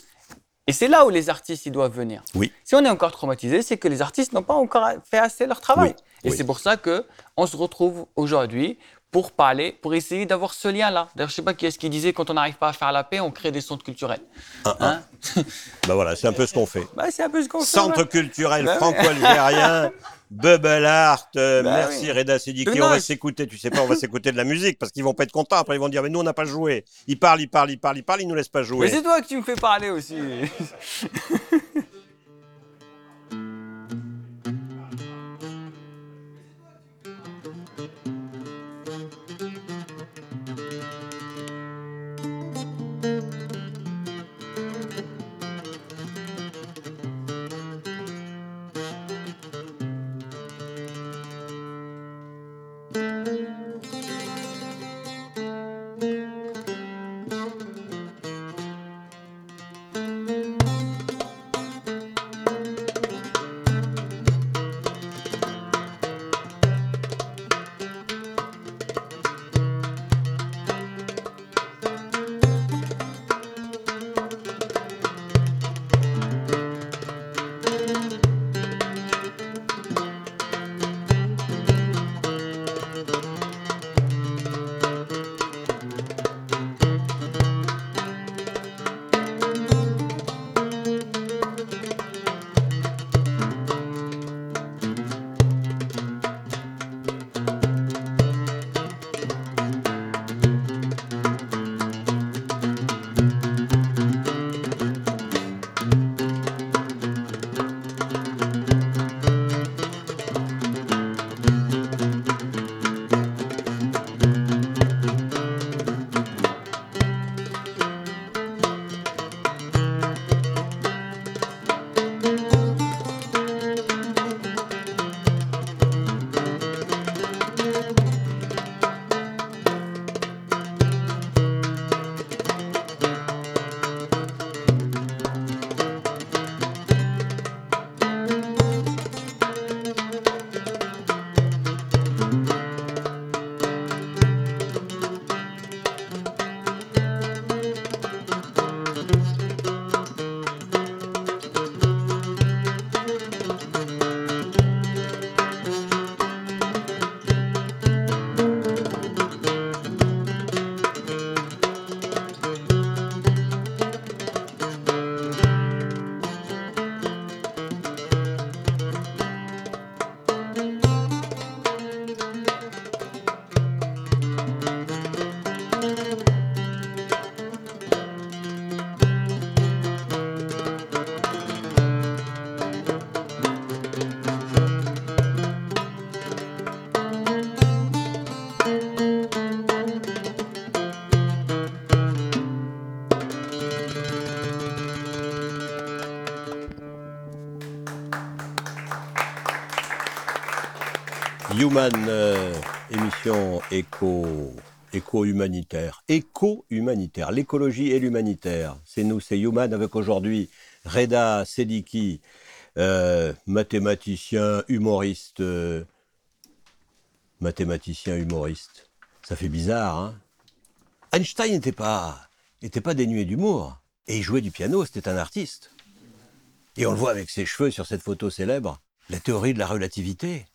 Et c'est là où les artistes, ils doivent venir. Oui. Si on est encore traumatisé, c'est que les artistes n'ont pas encore fait assez leur travail. Oui, Et oui. c'est pour ça que on se retrouve aujourd'hui pour parler, pour essayer d'avoir ce lien-là. D'ailleurs, je sais pas qui est-ce qui disait quand on n'arrive pas à faire la paix, on crée des centres culturels. Ah, Hein Bah voilà, c'est un peu ce qu'on fait. bah, c'est un peu ce qu'on fait. Centre culturel Bah franco-algérien, Bubble Art. euh, merci oui. Reda Sediki. Non, On va je- s'écouter. Tu sais pas, on va s'écouter de la musique parce qu'ils vont pas être contents. Après, ils vont dire mais nous on n'a pas joué. Ils parlent, ils parlent, ils parlent, ils parlent, ils nous laissent pas Mais jouer. c'est toi que tu me fais parler aussi. Human, euh, émission éco, éco-humanitaire. Éco-humanitaire, l'écologie et l'humanitaire. C'est nous, c'est Human, avec aujourd'hui Reda Sediki, euh, mathématicien, humoriste. euh, mathématicien, humoriste. Ça fait bizarre, hein Einstein n'était pas, n'était pas dénué d'humour. Et il jouait du piano, c'était un artiste. Et on le voit avec ses cheveux sur cette photo célèbre. La théorie de la relativité.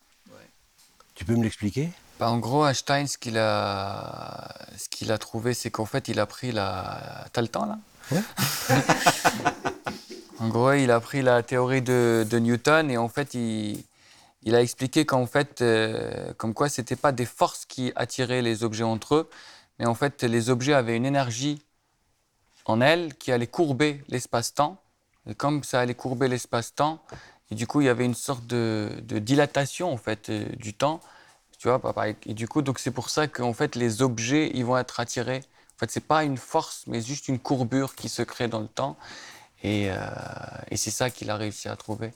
Tu peux me l'expliquer? Bah, en gros, Einstein, ce qu'il a, ce qu'il a trouvé, c'est qu'en fait, il a pris la. T'as le temps là? Ouais. En gros, il a pris la théorie de, de Newton et en fait, il, il a expliqué qu'en fait, euh, comme quoi, c'était pas des forces qui attiraient les objets entre eux, mais en fait, les objets avaient une énergie en elles qui allait courber l'espace-temps. Et comme ça allait courber l'espace-temps, et du coup, il y avait une sorte de, de dilatation en fait euh, du temps. Tu vois. Et, du coup, donc c'est pour ça qu'en fait, les objets, ils vont être attirés. En fait, c'est pas une force, mais juste une courbure qui se crée dans le temps. Et, euh, et c'est ça qu'il a réussi à trouver.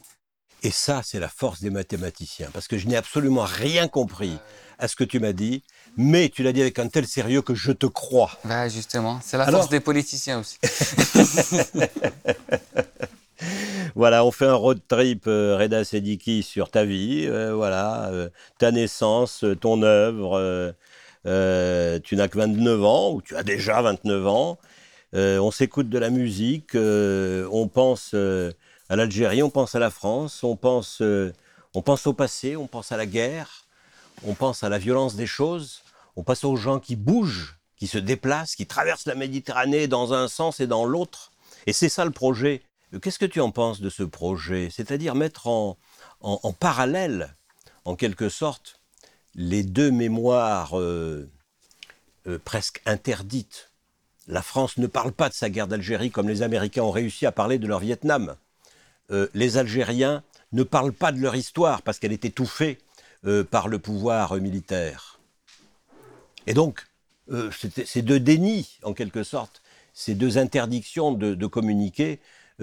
Et ça, c'est la force des mathématiciens. Parce que je n'ai absolument rien compris à ce que tu m'as dit, mais tu l'as dit avec un tel sérieux que je te crois. Ouais, justement. C'est la Alors force des politiciens aussi. Voilà, on fait un road trip, euh, Reda Sediki, sur ta vie, euh, voilà, euh, ta naissance, euh, ton œuvre. tu n'as que 29 ans, ou tu as déjà 29 ans. On s'écoute de la musique, on pense à l'Algérie, on pense à la France, on pense, on pense au passé, on pense à la guerre, on pense à la violence des choses, on pense aux gens qui bougent, qui se déplacent, qui traversent la Méditerranée dans un sens et dans l'autre. Et c'est ça le projet. Euh, Qu'est-ce que tu en penses de ce projet? C'est-à-dire mettre en, parallèle, en quelque sorte, les deux mémoires euh, euh, presque interdites. La France ne parle pas de sa guerre d'Algérie comme les Américains ont réussi à parler de leur Vietnam. Les Algériens ne parlent pas de leur histoire parce qu'elle est étouffée par le pouvoir militaire. Et donc, ces deux dénis, en quelque sorte, ces deux interdictions de, communiquer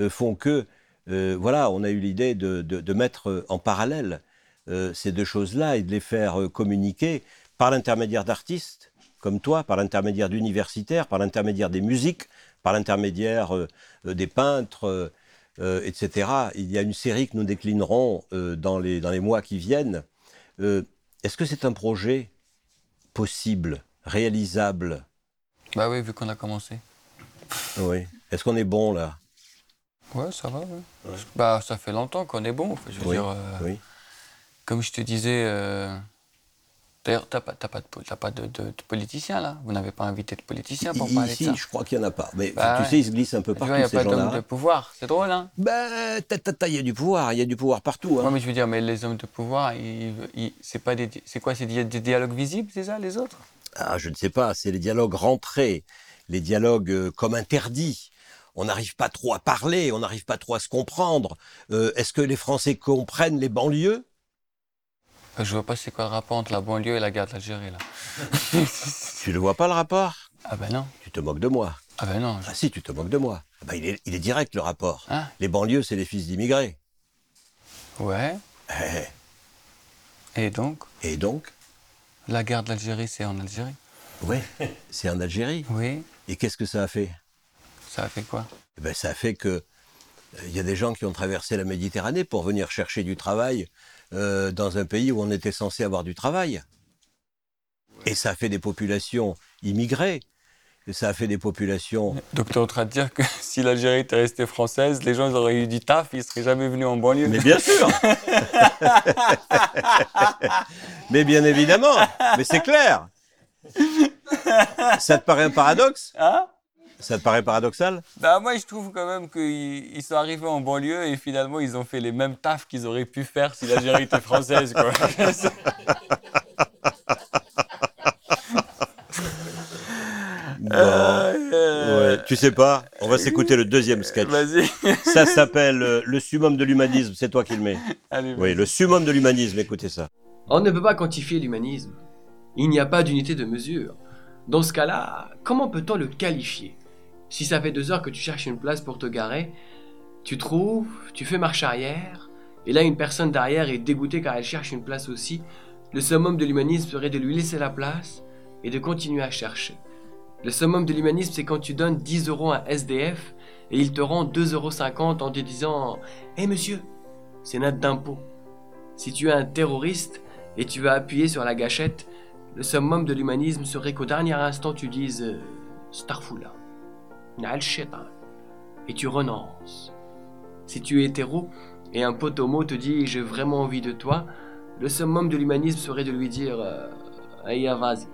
font que, euh, voilà, on a eu l'idée de, de- de mettre euh, en parallèle euh, ces deux choses-là et de les faire euh, communiquer par l'intermédiaire d'artistes comme toi, par l'intermédiaire d'universitaires, par l'intermédiaire des musiques, par l'intermédiaire euh, euh, des peintres, euh, euh, etc. Il y a une série que nous déclinerons euh, dans, les, dans les mois qui viennent. Euh, Est-ce que c'est un projet possible, réalisable? Bah oui, vu qu'on a commencé. Oui. Est-ce qu'on est bon là? Ouais, ça va. ouais. Bah, ça fait longtemps qu'on est bon. Je veux Oui, dire, euh, oui. comme je te disais. euh, D'ailleurs, t'as pas, t'as pas, de, pas de, de, de politicien là Vous n'avez pas invité de politicien pour parler Ici, de ça je crois qu'il n'y en a pas. Mais Bah tu ouais. sais, ils se glissent un peu partout, il n'y a ces pas d'homme de pouvoir. C'est drôle, hein ta, il y a du pouvoir, il y a du pouvoir partout. hein. Mais je veux dire, mais les hommes de pouvoir, c'est pas des, c'est quoi C'est des, des dialogues visibles, c'est ça, les autres? Ah, je ne sais pas, c'est les dialogues rentrés, les dialogues euh, comme interdits. On n'arrive pas trop à parler, on n'arrive pas trop à se comprendre. Euh, Est-ce que les Français comprennent les banlieues? Euh, Je vois pas c'est quoi le rapport entre la banlieue et la guerre d'Algérie là. Tu ne vois pas le rapport? Ah ben non. Tu te moques de moi. Ah ben non. je- Ah si, tu te moques de moi. Ah ben, il, est, il est direct le rapport. Hein les banlieues, c'est les fils d'immigrés. Ouais. Eh, Et donc, Et donc? La guerre d'Algérie, c'est en Algérie Oui, c'est en Algérie. Oui. Et qu'est-ce que ça a fait? Ça a fait quoi? Eh ben, ça a fait que euh, il y a des gens qui ont traversé la Méditerranée pour venir chercher du travail euh, dans un pays où on était censé avoir du travail. Et ça a fait des populations immigrées. Et ça a fait des populations. Donc tu es en train de dire que si l'Algérie était restée française, les gens ils auraient eu du taf, ils seraient jamais venus en banlieue. Mais bien sûr Mais bien évidemment Mais c'est clair Ça te paraît un paradoxe? Hein? Ça te paraît paradoxal? Bah moi je trouve quand même qu'ils ils sont arrivés en banlieue et finalement ils ont fait les mêmes tafs qu'ils auraient pu faire si l'Algérie était française quoi. Bon. Euh, Ouais, tu sais pas, on va s'écouter le deuxième sketch. Vas-y. Ça s'appelle euh, Le summum de l'humanisme, c'est toi qui le mets. Allez, Oui, le summum de l'humanisme, écoutez ça. On ne peut pas quantifier l'humanisme. Il n'y a pas d'unité de mesure. Dans ce cas-là, comment peut-on le qualifier? Si ça fait deux heures que tu cherches une place pour te garer, tu trouves, tu fais marche arrière, et là une personne derrière est dégoûtée car elle cherche une place aussi, Le summum de l'humanisme serait de lui laisser la place et de continuer à chercher. Le summum de l'humanisme, c'est quand tu donnes 10 euros à un SDF et il te rend 2,50 euros en te disant Hé monsieur, c'est notre d'impôt. Si tu es un terroriste et tu vas appuyer sur la gâchette, le summum de l'humanisme serait qu'au dernier instant tu dises euh, Starfoula, et tu renonces. Si tu es hétéro et un pote te dit J'ai vraiment envie de toi, le summum de l'humanisme serait de lui dire euh, vas-y.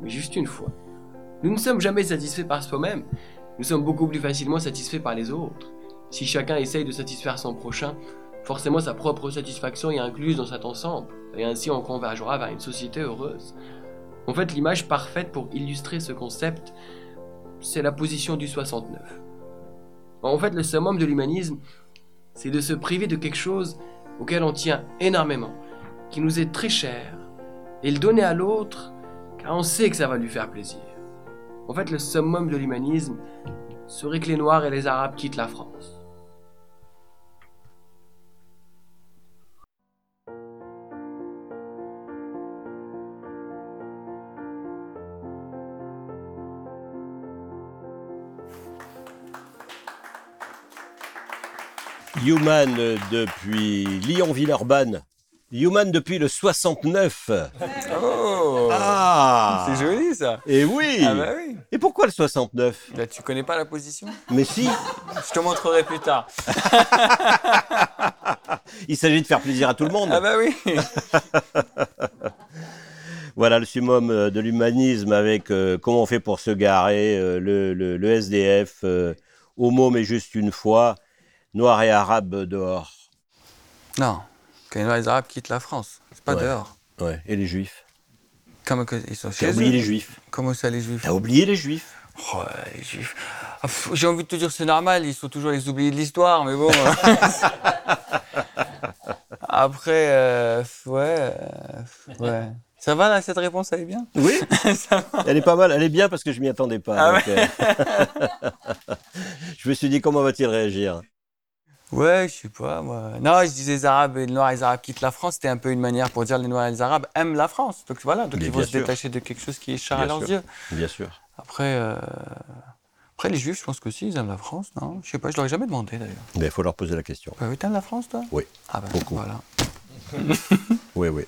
Mais juste une fois. Nous ne sommes jamais satisfaits par soi-même, nous sommes beaucoup plus facilement satisfaits par les autres. Si chacun essaye de satisfaire son prochain, forcément sa propre satisfaction est incluse dans cet ensemble, et ainsi on convergera vers une société heureuse. En fait, l'image parfaite pour illustrer ce concept, c'est la position du 69. En fait, le summum de l'humanisme, c'est de se priver de quelque chose auquel on tient énormément, qui nous est très cher, et le donner à l'autre car on sait que ça va lui faire plaisir. En fait, le summum de l'humanisme serait que les Noirs et les Arabes quittent la France. Human depuis Lyon-Villeurbanne. Human depuis le 69. Oh. Ah. C'est joli ça. Et oui. Ah bah oui. Et pourquoi le 69 Là, tu connais pas la position. Mais si. Je te montrerai plus tard. Il s'agit de faire plaisir à tout le monde. Ah bah oui. Voilà le summum euh, de l'humanisme avec euh, comment on fait pour se garer, euh, le, le- le SDF, euh, homo mais juste une fois, noir et arabe dehors. Non, quand les Arabes quittent la France, c'est pas Ouais. dehors. Ouais. Et les juifs? Comme que- ils sont T'as chez oublié eux. les juifs Comment ça, les juifs T'as oublié les juifs Oh, ouais, les juifs. Ah, J'ai envie de te dire, c'est normal, ils sont toujours les oubliés de l'histoire, mais bon. Après, euh, ouais, euh, ouais. Ça va là, cette réponse, elle est bien? Oui Elle est pas mal, elle est bien parce que je m'y attendais pas. Ah donc, euh, je me suis dit comment va-t-il réagir? Ouais, je sais pas, moi. Non, je disais les Arabes et les Noirs et les Arabes quittent la France, c'était un peu une manière pour dire les Noirs et les Arabes aiment la France. Donc voilà, donc Mais ils vont se détacher de quelque chose qui est cher Bien à leurs sûr. yeux. Bien sûr. Après, euh, après, les Juifs, je pense que si, ils aiment la France, non? Je sais pas, je leur ai jamais demandé d'ailleurs. Mais il faut leur poser la question. Bah oui, t'aimes la France, toi? Oui, Ah bah, beaucoup. voilà. Oui, oui.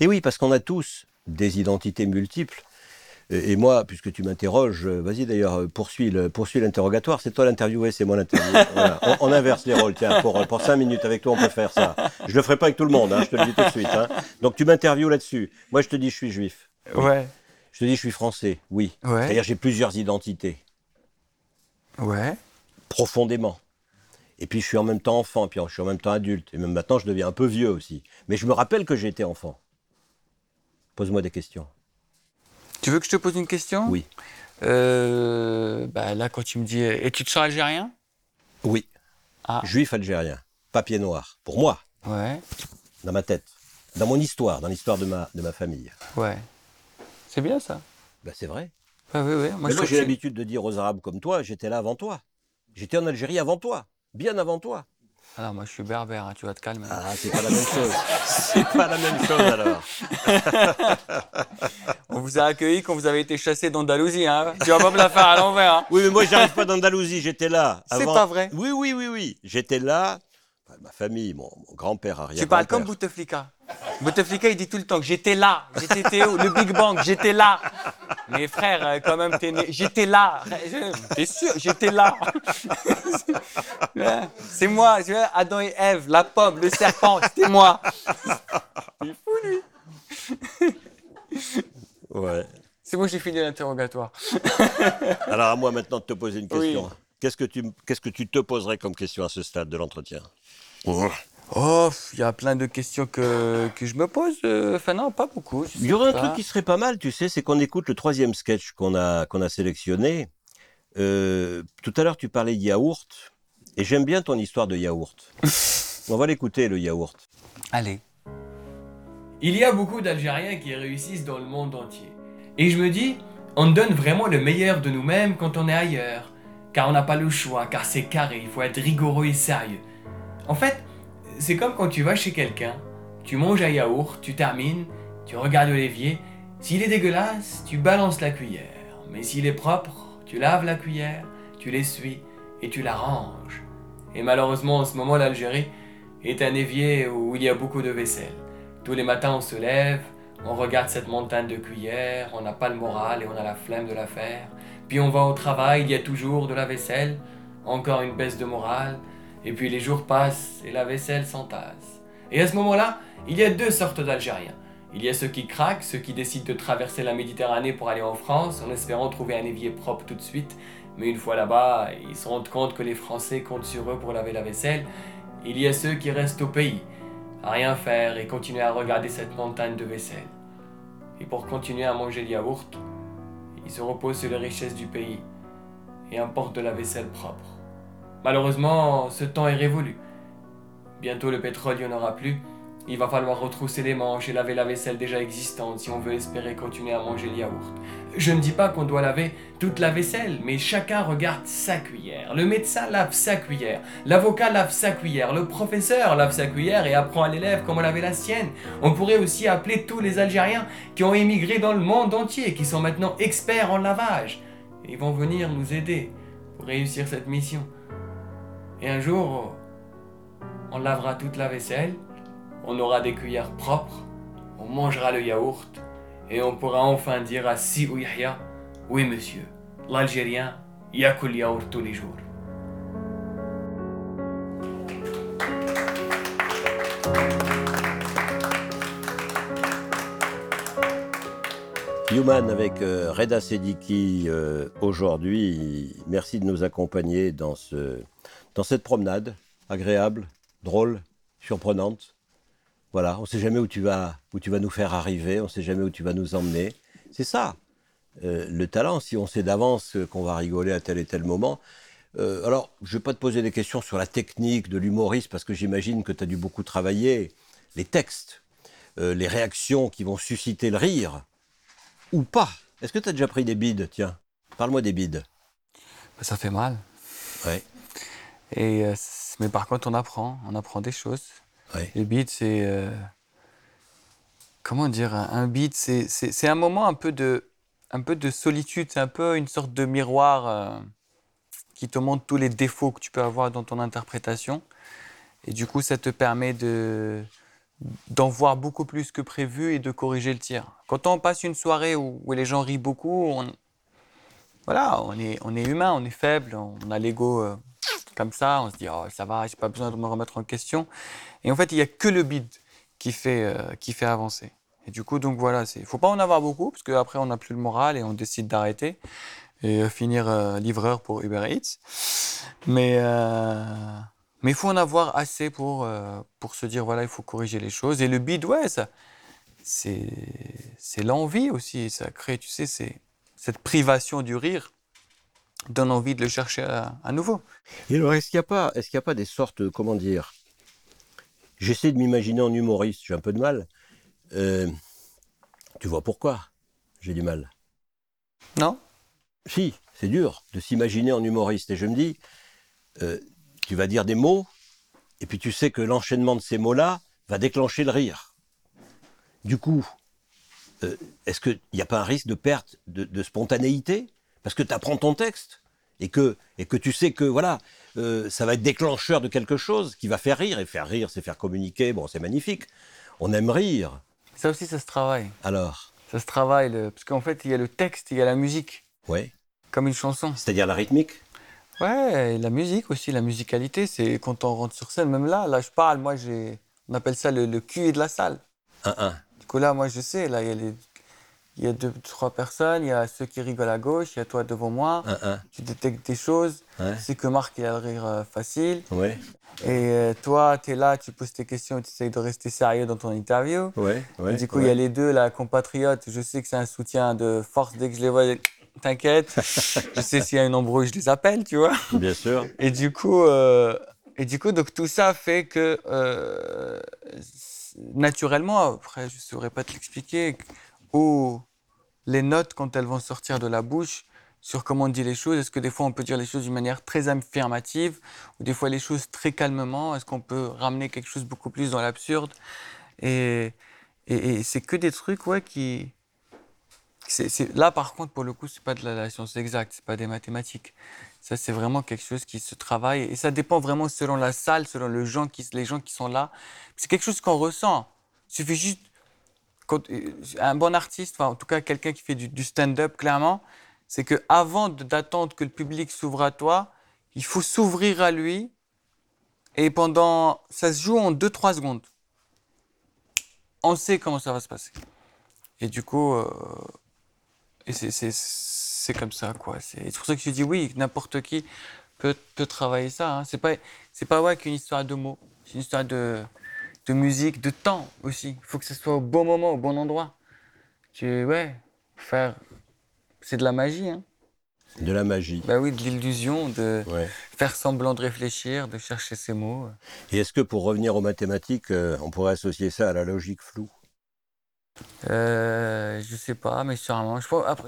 Et oui, parce qu'on a tous des identités multiples. Et et moi, puisque tu m'interroges, euh, vas-y d'ailleurs, euh, poursuis le- poursuis l'interrogatoire. C'est toi l'interviewé, c'est moi l'interviewé. Voilà. On, on inverse les rôles, tiens, pour, pour cinq minutes avec toi, on peut faire ça. Je le ferai pas avec tout le monde, hein, je te le dis tout de suite. hein. Donc tu m'interviews là-dessus. Moi, je te dis, je suis juif. Ouais. Je te dis, je suis français, oui. Ouais. C'est-à-dire, j'ai plusieurs identités, Ouais. profondément. Et puis, je suis en même temps enfant, puis je suis en même temps adulte. Et même maintenant, je deviens un peu vieux aussi. Mais je me rappelle que j'étais enfant. Pose-moi des questions. Tu veux que je te pose une question? Oui. Euh, bah là, quand tu me dis, et tu te sens algérien? Oui. Ah. Juif algérien. Papier noir. Pour moi, Ouais. dans ma tête. Dans mon histoire, dans l'histoire de ma, de ma famille. Ouais. C'est bien ça. Ben, c'est vrai. Ah, oui, oui. Moi, Mais moi, j'ai l'habitude de dire aux Arabes comme toi, j'étais là avant toi. J'étais en Algérie avant toi. Bien avant toi. Alors, moi, je suis berbère, hein, tu vas te calmer. Ah, c'est pas la même chose. C'est pas la même chose alors. On vous a accueilli quand vous avez été chassé d'Andalousie. Hein. Tu vas pas me la faire à l'envers. Hein. Oui, mais moi, j'arrive pas d'Andalousie, j'étais là. C'est pas vrai. Oui, oui, oui, oui. J'étais là. Enfin, ma famille, mon, mon grand-père arrière. Tu parles comme Bouteflika. Bouteflika, il dit tout le temps que j'étais là, j'étais Théo, le Big Bang, j'étais là. Mais frère, euh, quand même, t'es né- j'étais là. T'es sûr, j'étais là. C'est moi, tu vois, Adam et Ève, la pomme, le serpent, c'était moi. Ouais. C'est bon, j'ai fini l'interrogatoire. Alors à moi maintenant de te poser une question. Oui. Qu'est-ce que tu qu'est-ce que tu te poserais comme question à ce stade de l'entretien? Oh, il y a plein de questions que, que je me pose. euh, Enfin, non, pas beaucoup. Il y aurait un truc qui serait pas mal, tu sais, c'est qu'on écoute le troisième sketch qu'on a qu'on a sélectionné. Euh, tout à l'heure tu parlais de yaourt et j'aime bien ton histoire de yaourt. On va l'écouter le yaourt. Allez. Il y a beaucoup d'Algériens qui réussissent dans le monde entier. Et je me dis, on donne vraiment le meilleur de nous-mêmes quand on est ailleurs. Car on n'a pas le choix, car c'est carré, il faut être rigoureux et sérieux. En fait, c'est comme quand tu vas chez quelqu'un Tu manges un yaourt, tu termines, tu regardes l'évier. S'il est dégueulasse, tu balances la cuillère. Mais s'il est propre, tu laves la cuillère, tu l'essuies et tu la ranges. Et malheureusement, en ce moment, l'Algérie est un évier où il y a beaucoup de vaisselle. Tous les matins, on se lève, on regarde cette montagne de cuillères, on n'a pas le moral et on a la flemme de la faire. Puis on va au travail, il y a toujours de la vaisselle, encore une baisse de morale, et puis les jours passent et la vaisselle s'entasse. Et à ce moment-là, il y a deux sortes d'Algériens. Il y a ceux qui craquent, ceux qui décident de traverser la Méditerranée pour aller en France en espérant trouver un évier propre tout de suite. Mais une fois là-bas, ils se rendent compte que les Français comptent sur eux pour laver la vaisselle. Il y a ceux qui restent au pays, à rien faire et continuer à regarder cette montagne de vaisselle. Et pour continuer à manger le yaourt, ils se reposent sur les richesses du pays et importent de la vaisselle propre. Malheureusement, ce temps est révolu. Bientôt le pétrole n'y en aura plus. Il va falloir retrousser les manches et laver la vaisselle déjà existante si on veut espérer continuer à manger le yaourt. Je ne dis pas qu'on doit laver toute la vaisselle, mais chacun regarde sa cuillère. Le médecin lave sa cuillère, l'avocat lave sa cuillère, le professeur lave sa cuillère et apprend à l'élève comment laver la sienne. On pourrait aussi appeler tous les Algériens qui ont émigré dans le monde entier, qui sont maintenant experts en lavage. Ils vont venir nous aider pour réussir cette mission. Et un jour, on lavera toute la vaisselle, on aura des cuillères propres, on mangera le yaourt et on pourra enfin dire à Si Oui, monsieur, l'Algérien yakul le yaourt tous les jours. Human avec euh, Reda Sediki euh, aujourd'hui. Merci de nous accompagner dans, ce, dans cette promenade agréable, drôle, surprenante. Voilà, on ne sait jamais où tu, vas, où tu vas nous faire arriver, on ne sait jamais où tu vas nous emmener. C'est ça, euh, le talent, si on sait d'avance qu'on va rigoler à tel et tel moment. alors, je ne vais pas te poser des questions sur la technique de l'humoriste, parce que j'imagine que tu as dû beaucoup travailler les textes, les réactions qui vont susciter le rire ou pas. Est-ce que tu as déjà pris des bides Tiens, parle-moi des bides. Bah, ça fait mal. Ouais. Et, euh, mais par contre, on apprend, on apprend des choses. Ouais. Les bides, c'est. Euh, comment dire Un bide, c'est un moment un peu de, un peu de solitude, c'est un peu une sorte de miroir euh, qui te montre tous les défauts que tu peux avoir dans ton interprétation. Et du coup, ça te permet de, d'en voir beaucoup plus que prévu et de corriger le tir. Quand on passe une soirée où, les gens rient beaucoup, on, voilà, on est, on est humain, on est faible, on a l'ego euh, comme ça, on se dit oh, ça va, j'ai pas besoin de me remettre en question. Et en fait, il n'y a que le bid qui fait, euh, qui fait avancer. Et du coup, donc voilà, il faut pas en avoir beaucoup parce qu'après on n'a plus le moral et on décide d'arrêter et euh, finir livreur pour Uber Eats. Mais mais il faut en avoir assez pour, euh, pour se dire, voilà, il faut corriger les choses. Et le bid, ouais, c'est, c'est l'envie aussi. Ça crée, tu sais, c'est, cette privation du rire donne envie de le chercher à, nouveau. Et alors, est-ce qu'il n'y a, pas, est-ce qu'il a pas des sortes, comment dire J'essaie de m'imaginer en humoriste, j'ai un peu de mal. Euh, tu vois pourquoi j'ai du mal? Non Si, c'est dur de s'imaginer en humoriste. Et je me dis, euh, tu vas dire des mots, et puis tu sais que l'enchaînement de ces mots-là va déclencher le rire. Du coup, euh, est-ce qu'il n'y a pas un risque de perte de, spontanéité? Parce que tu apprends ton texte, et que, et que tu sais que voilà, euh, ça va être déclencheur de quelque chose qui va faire rire, et faire rire, c'est faire communiquer, bon, c'est magnifique. On aime rire. Ça aussi, ça se travaille. Alors? Ça se travaille, parce qu'en fait, il y a le texte, il y a la musique. Oui. Comme une chanson. C'est-à-dire la rythmique? Ouais, et la musique aussi, la musicalité, c'est quand on rentre sur scène, même là, là je parle, moi j'ai, on appelle ça le, le cul de la salle. Un, un. Du coup là, moi je sais, là il y a les, il y a deux, trois personnes, il y a ceux qui rigolent à gauche, il y a toi devant moi. Un, un. Tu détectes des choses. Ouais. C'est que Marc il a le rire euh, facile. Ouais. Et euh, toi, tu es là, tu poses tes questions, tu essayes de rester sérieux dans ton interview. Ouais, ouais, Et du coup, il y a les deux, là, compatriotes. Je sais que c'est un soutien de force dès que je les vois t'inquiète. je sais s'il y a une embrouille, je les appelle, tu vois. Bien sûr. Et du coup, euh, et du coup donc tout ça fait que euh, naturellement, après, je ne saurais pas te l'expliquer, où les notes, quand elles vont sortir de la bouche, sur comment on dit les choses, est-ce que des fois on peut dire les choses d'une manière très affirmative, ou des fois les choses très calmement, est-ce qu'on peut ramener quelque chose beaucoup plus dans l'absurde? Et, et, c'est que des trucs ouais, qui. Là, par contre, pour le coup, c'est pas de la, science exacte, c'est pas des mathématiques. Ça, c'est vraiment quelque chose qui se travaille. Et ça dépend vraiment selon la salle, selon les gens qui sont là. C'est quelque chose qu'on ressent. Il suffit juste. Euh, un bon artiste, enfin, en tout cas quelqu'un qui fait du, du stand-up, clairement, c'est que avant d'attendre que le public s'ouvre à toi, il faut s'ouvrir à lui. Et pendant. Ça se joue en 2-3 secondes. On sait comment ça va se passer. Et du coup. Euh, et c'est comme ça, quoi. C'est pour ça que je dis oui, n'importe qui peut, peut, travailler ça. Hein. C'est pas, pas ouais, qu'une histoire de mots. C'est une histoire de, de musique, de temps aussi. Il faut que ce soit au bon moment, au bon endroit. Tu, ouais, faire. C'est de la magie, hein. De la magie. Bah oui, de l'illusion, de faire semblant de réfléchir, de chercher ses mots. Et est-ce que pour revenir aux mathématiques, euh, on pourrait associer ça à la logique floue? Euh, je sais pas, mais sûrement.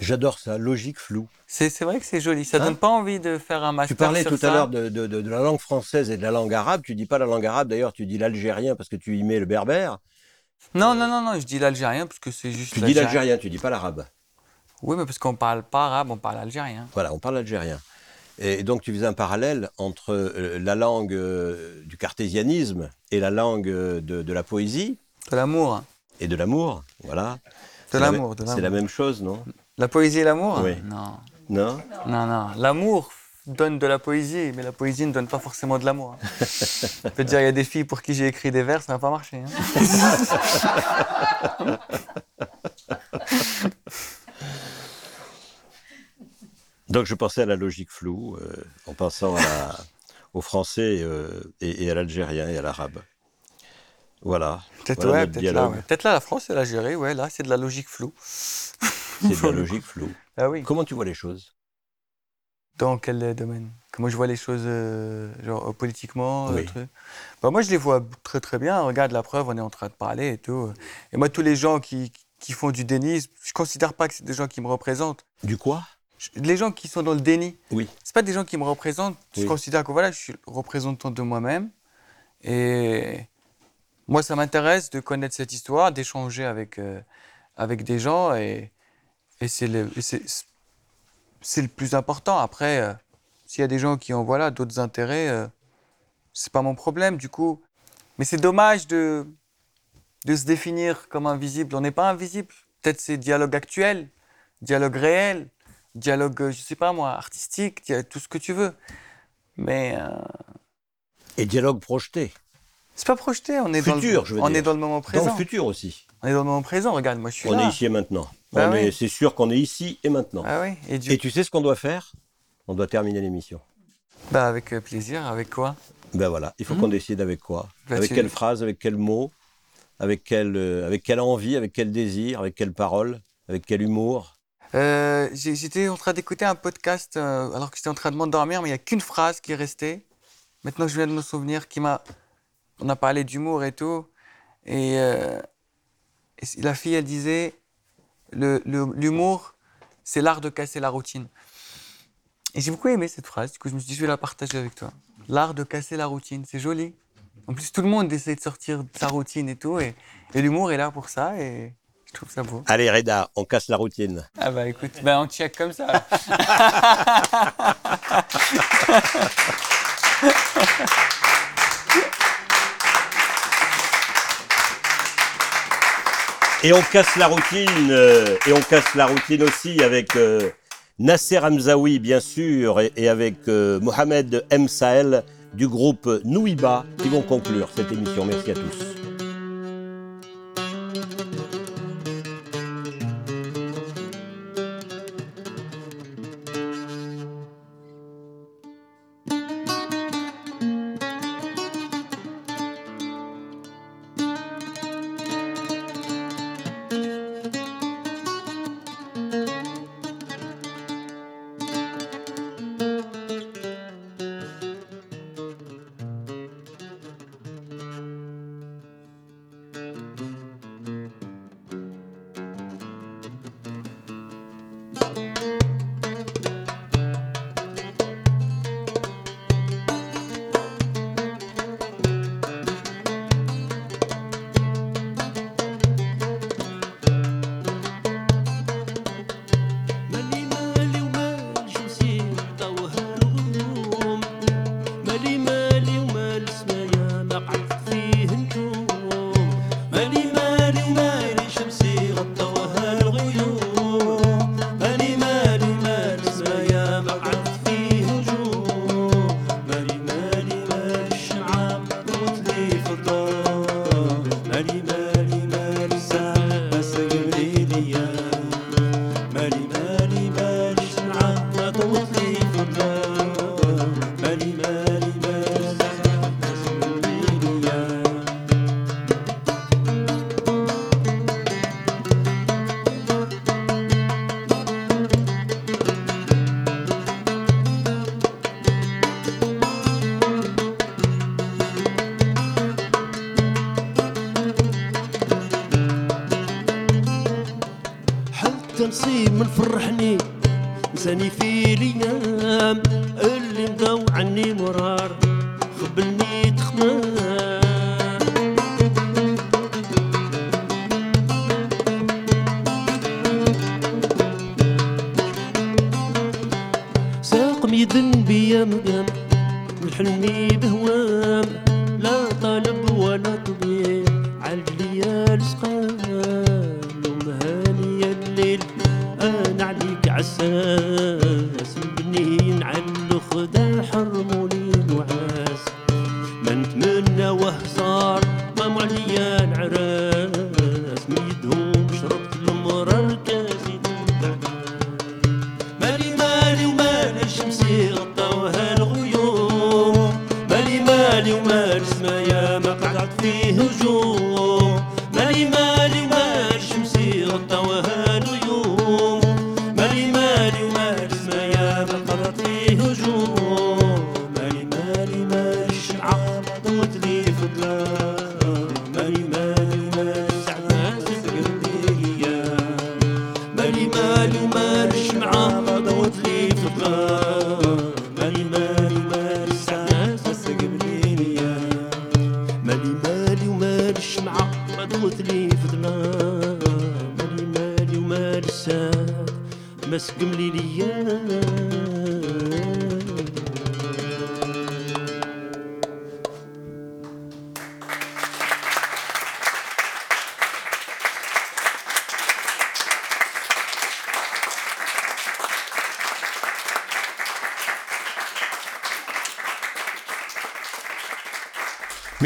J'adore ça, logique floue. C'est vrai que c'est joli. Ça hein donne pas envie de faire un master. Tu parlais tout à l'heure de, de, de, la langue française et de la langue arabe. Tu dis pas la langue arabe d'ailleurs, tu dis l'algérien parce que tu y mets le berbère. Non, non, non, non, je dis l'algérien parce que c'est juste. Tu dis l'algérien, tu dis pas l'arabe. Oui, mais parce qu'on parle pas arabe, on parle algérien. Voilà, on parle algérien. Et donc tu faisais un parallèle entre euh, la langue euh, du cartésianisme et la langue de, la poésie. De l'amour. Et de l'amour, voilà. De l'amour, C'est la même chose, non? La poésie et l'amour? Oui. Non. Non? Non, non. L'amour donne de la poésie, mais la poésie ne donne pas forcément de l'amour. Je peux dire, il y a des filles pour qui j'ai écrit des vers, ça n'a pas marché. Hein. Donc je pensais à la logique floue euh, en pensant au français euh, et, à l'algérien et à l'arabe. Voilà. Peut-être là, peut là, la France et l'Algérie, ouais, là c'est de la logique floue. C'est de la logique floue. Ah oui. Comment tu vois les choses? Dans quel domaine? Comment je vois les choses, euh, genre politiquement bah, Moi je les vois très très bien. Regarde la preuve, on est en train de parler et tout. Et moi tous les gens qui, qui font du déni, je considère pas que c'est des gens qui me représentent. Du quoi? Les gens qui sont dans le déni, oui. c'est pas des gens qui me représentent. Je considère que voilà, je suis représentant de moi-même. Et moi, ça m'intéresse de connaître cette histoire, d'échanger avec, euh, avec des gens. Et, et c'est le, le plus important. Après, euh, s'il y a des gens qui ont voilà, d'autres intérêts, euh, c'est pas mon problème du coup. Mais c'est dommage de, de se définir comme invisible. On n'est pas invisible. Peut-être c'est dialogue actuel, dialogue réel dialogue, je sais pas moi, artistique, tout ce que tu veux. Mais. Euh, Et dialogue projeté. C'est pas projeté, on est futur, dans le, je veux on est dans le moment présent. Dans le futur aussi. On est dans le moment présent. Regarde, moi je suis on là. On est ici et maintenant. Bah c'est sûr qu'on est ici et maintenant. Ah oui. et, et, tu sais ce qu'on doit faire? On doit terminer l'émission. Bah avec euh, plaisir. Avec quoi? Ben voilà. Il faut hmm qu'on décide avec quoi? Bah, avec quelle phrase Avec quel mot? Avec quelle, avec quelle envie Avec quel désir Avec quelle parole? Avec quel humour? Euh, j'étais en train d'écouter un podcast euh, alors que j'étais en train de m'endormir, mais il n'y a qu'une phrase qui est restée. Maintenant, je viens de me souvenir qui m'a. On a parlé d'humour et tout. Et, euh, la fille, elle disait l'humour, c'est l'art de casser la routine. Et j'ai beaucoup aimé cette phrase. Du coup, je me suis dit, je vais la partager avec toi. L'art de casser la routine, c'est joli. En plus, tout le monde essaie de sortir de sa routine et tout. Et, et l'humour est là pour ça. Et trouve ça beau. Allez, Reda, on casse la routine. Ah bah écoute, bah on check comme ça. Et on casse la routine, euh, et on casse la routine aussi avec euh, Nasser Hamzaoui, bien sûr, et, avec euh, Mohamed M. Sahel du groupe Nouiba qui vont conclure cette émission. Merci à tous.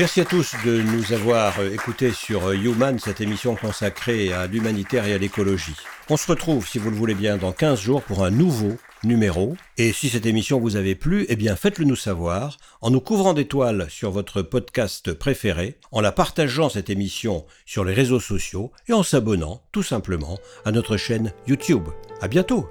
Merci à tous de nous avoir euh, écoutés sur euh, Human, cette émission consacrée à l'humanitaire et à l'écologie. On se retrouve, si vous le voulez bien, dans 15 jours pour un nouveau numéro. Et si cette émission vous avait plu, eh bien faites-le nous savoir en nous couvrant d'étoiles sur votre podcast préféré, en la partageant cette émission sur les réseaux sociaux et en s'abonnant tout simplement à notre chaîne YouTube. À bientôt!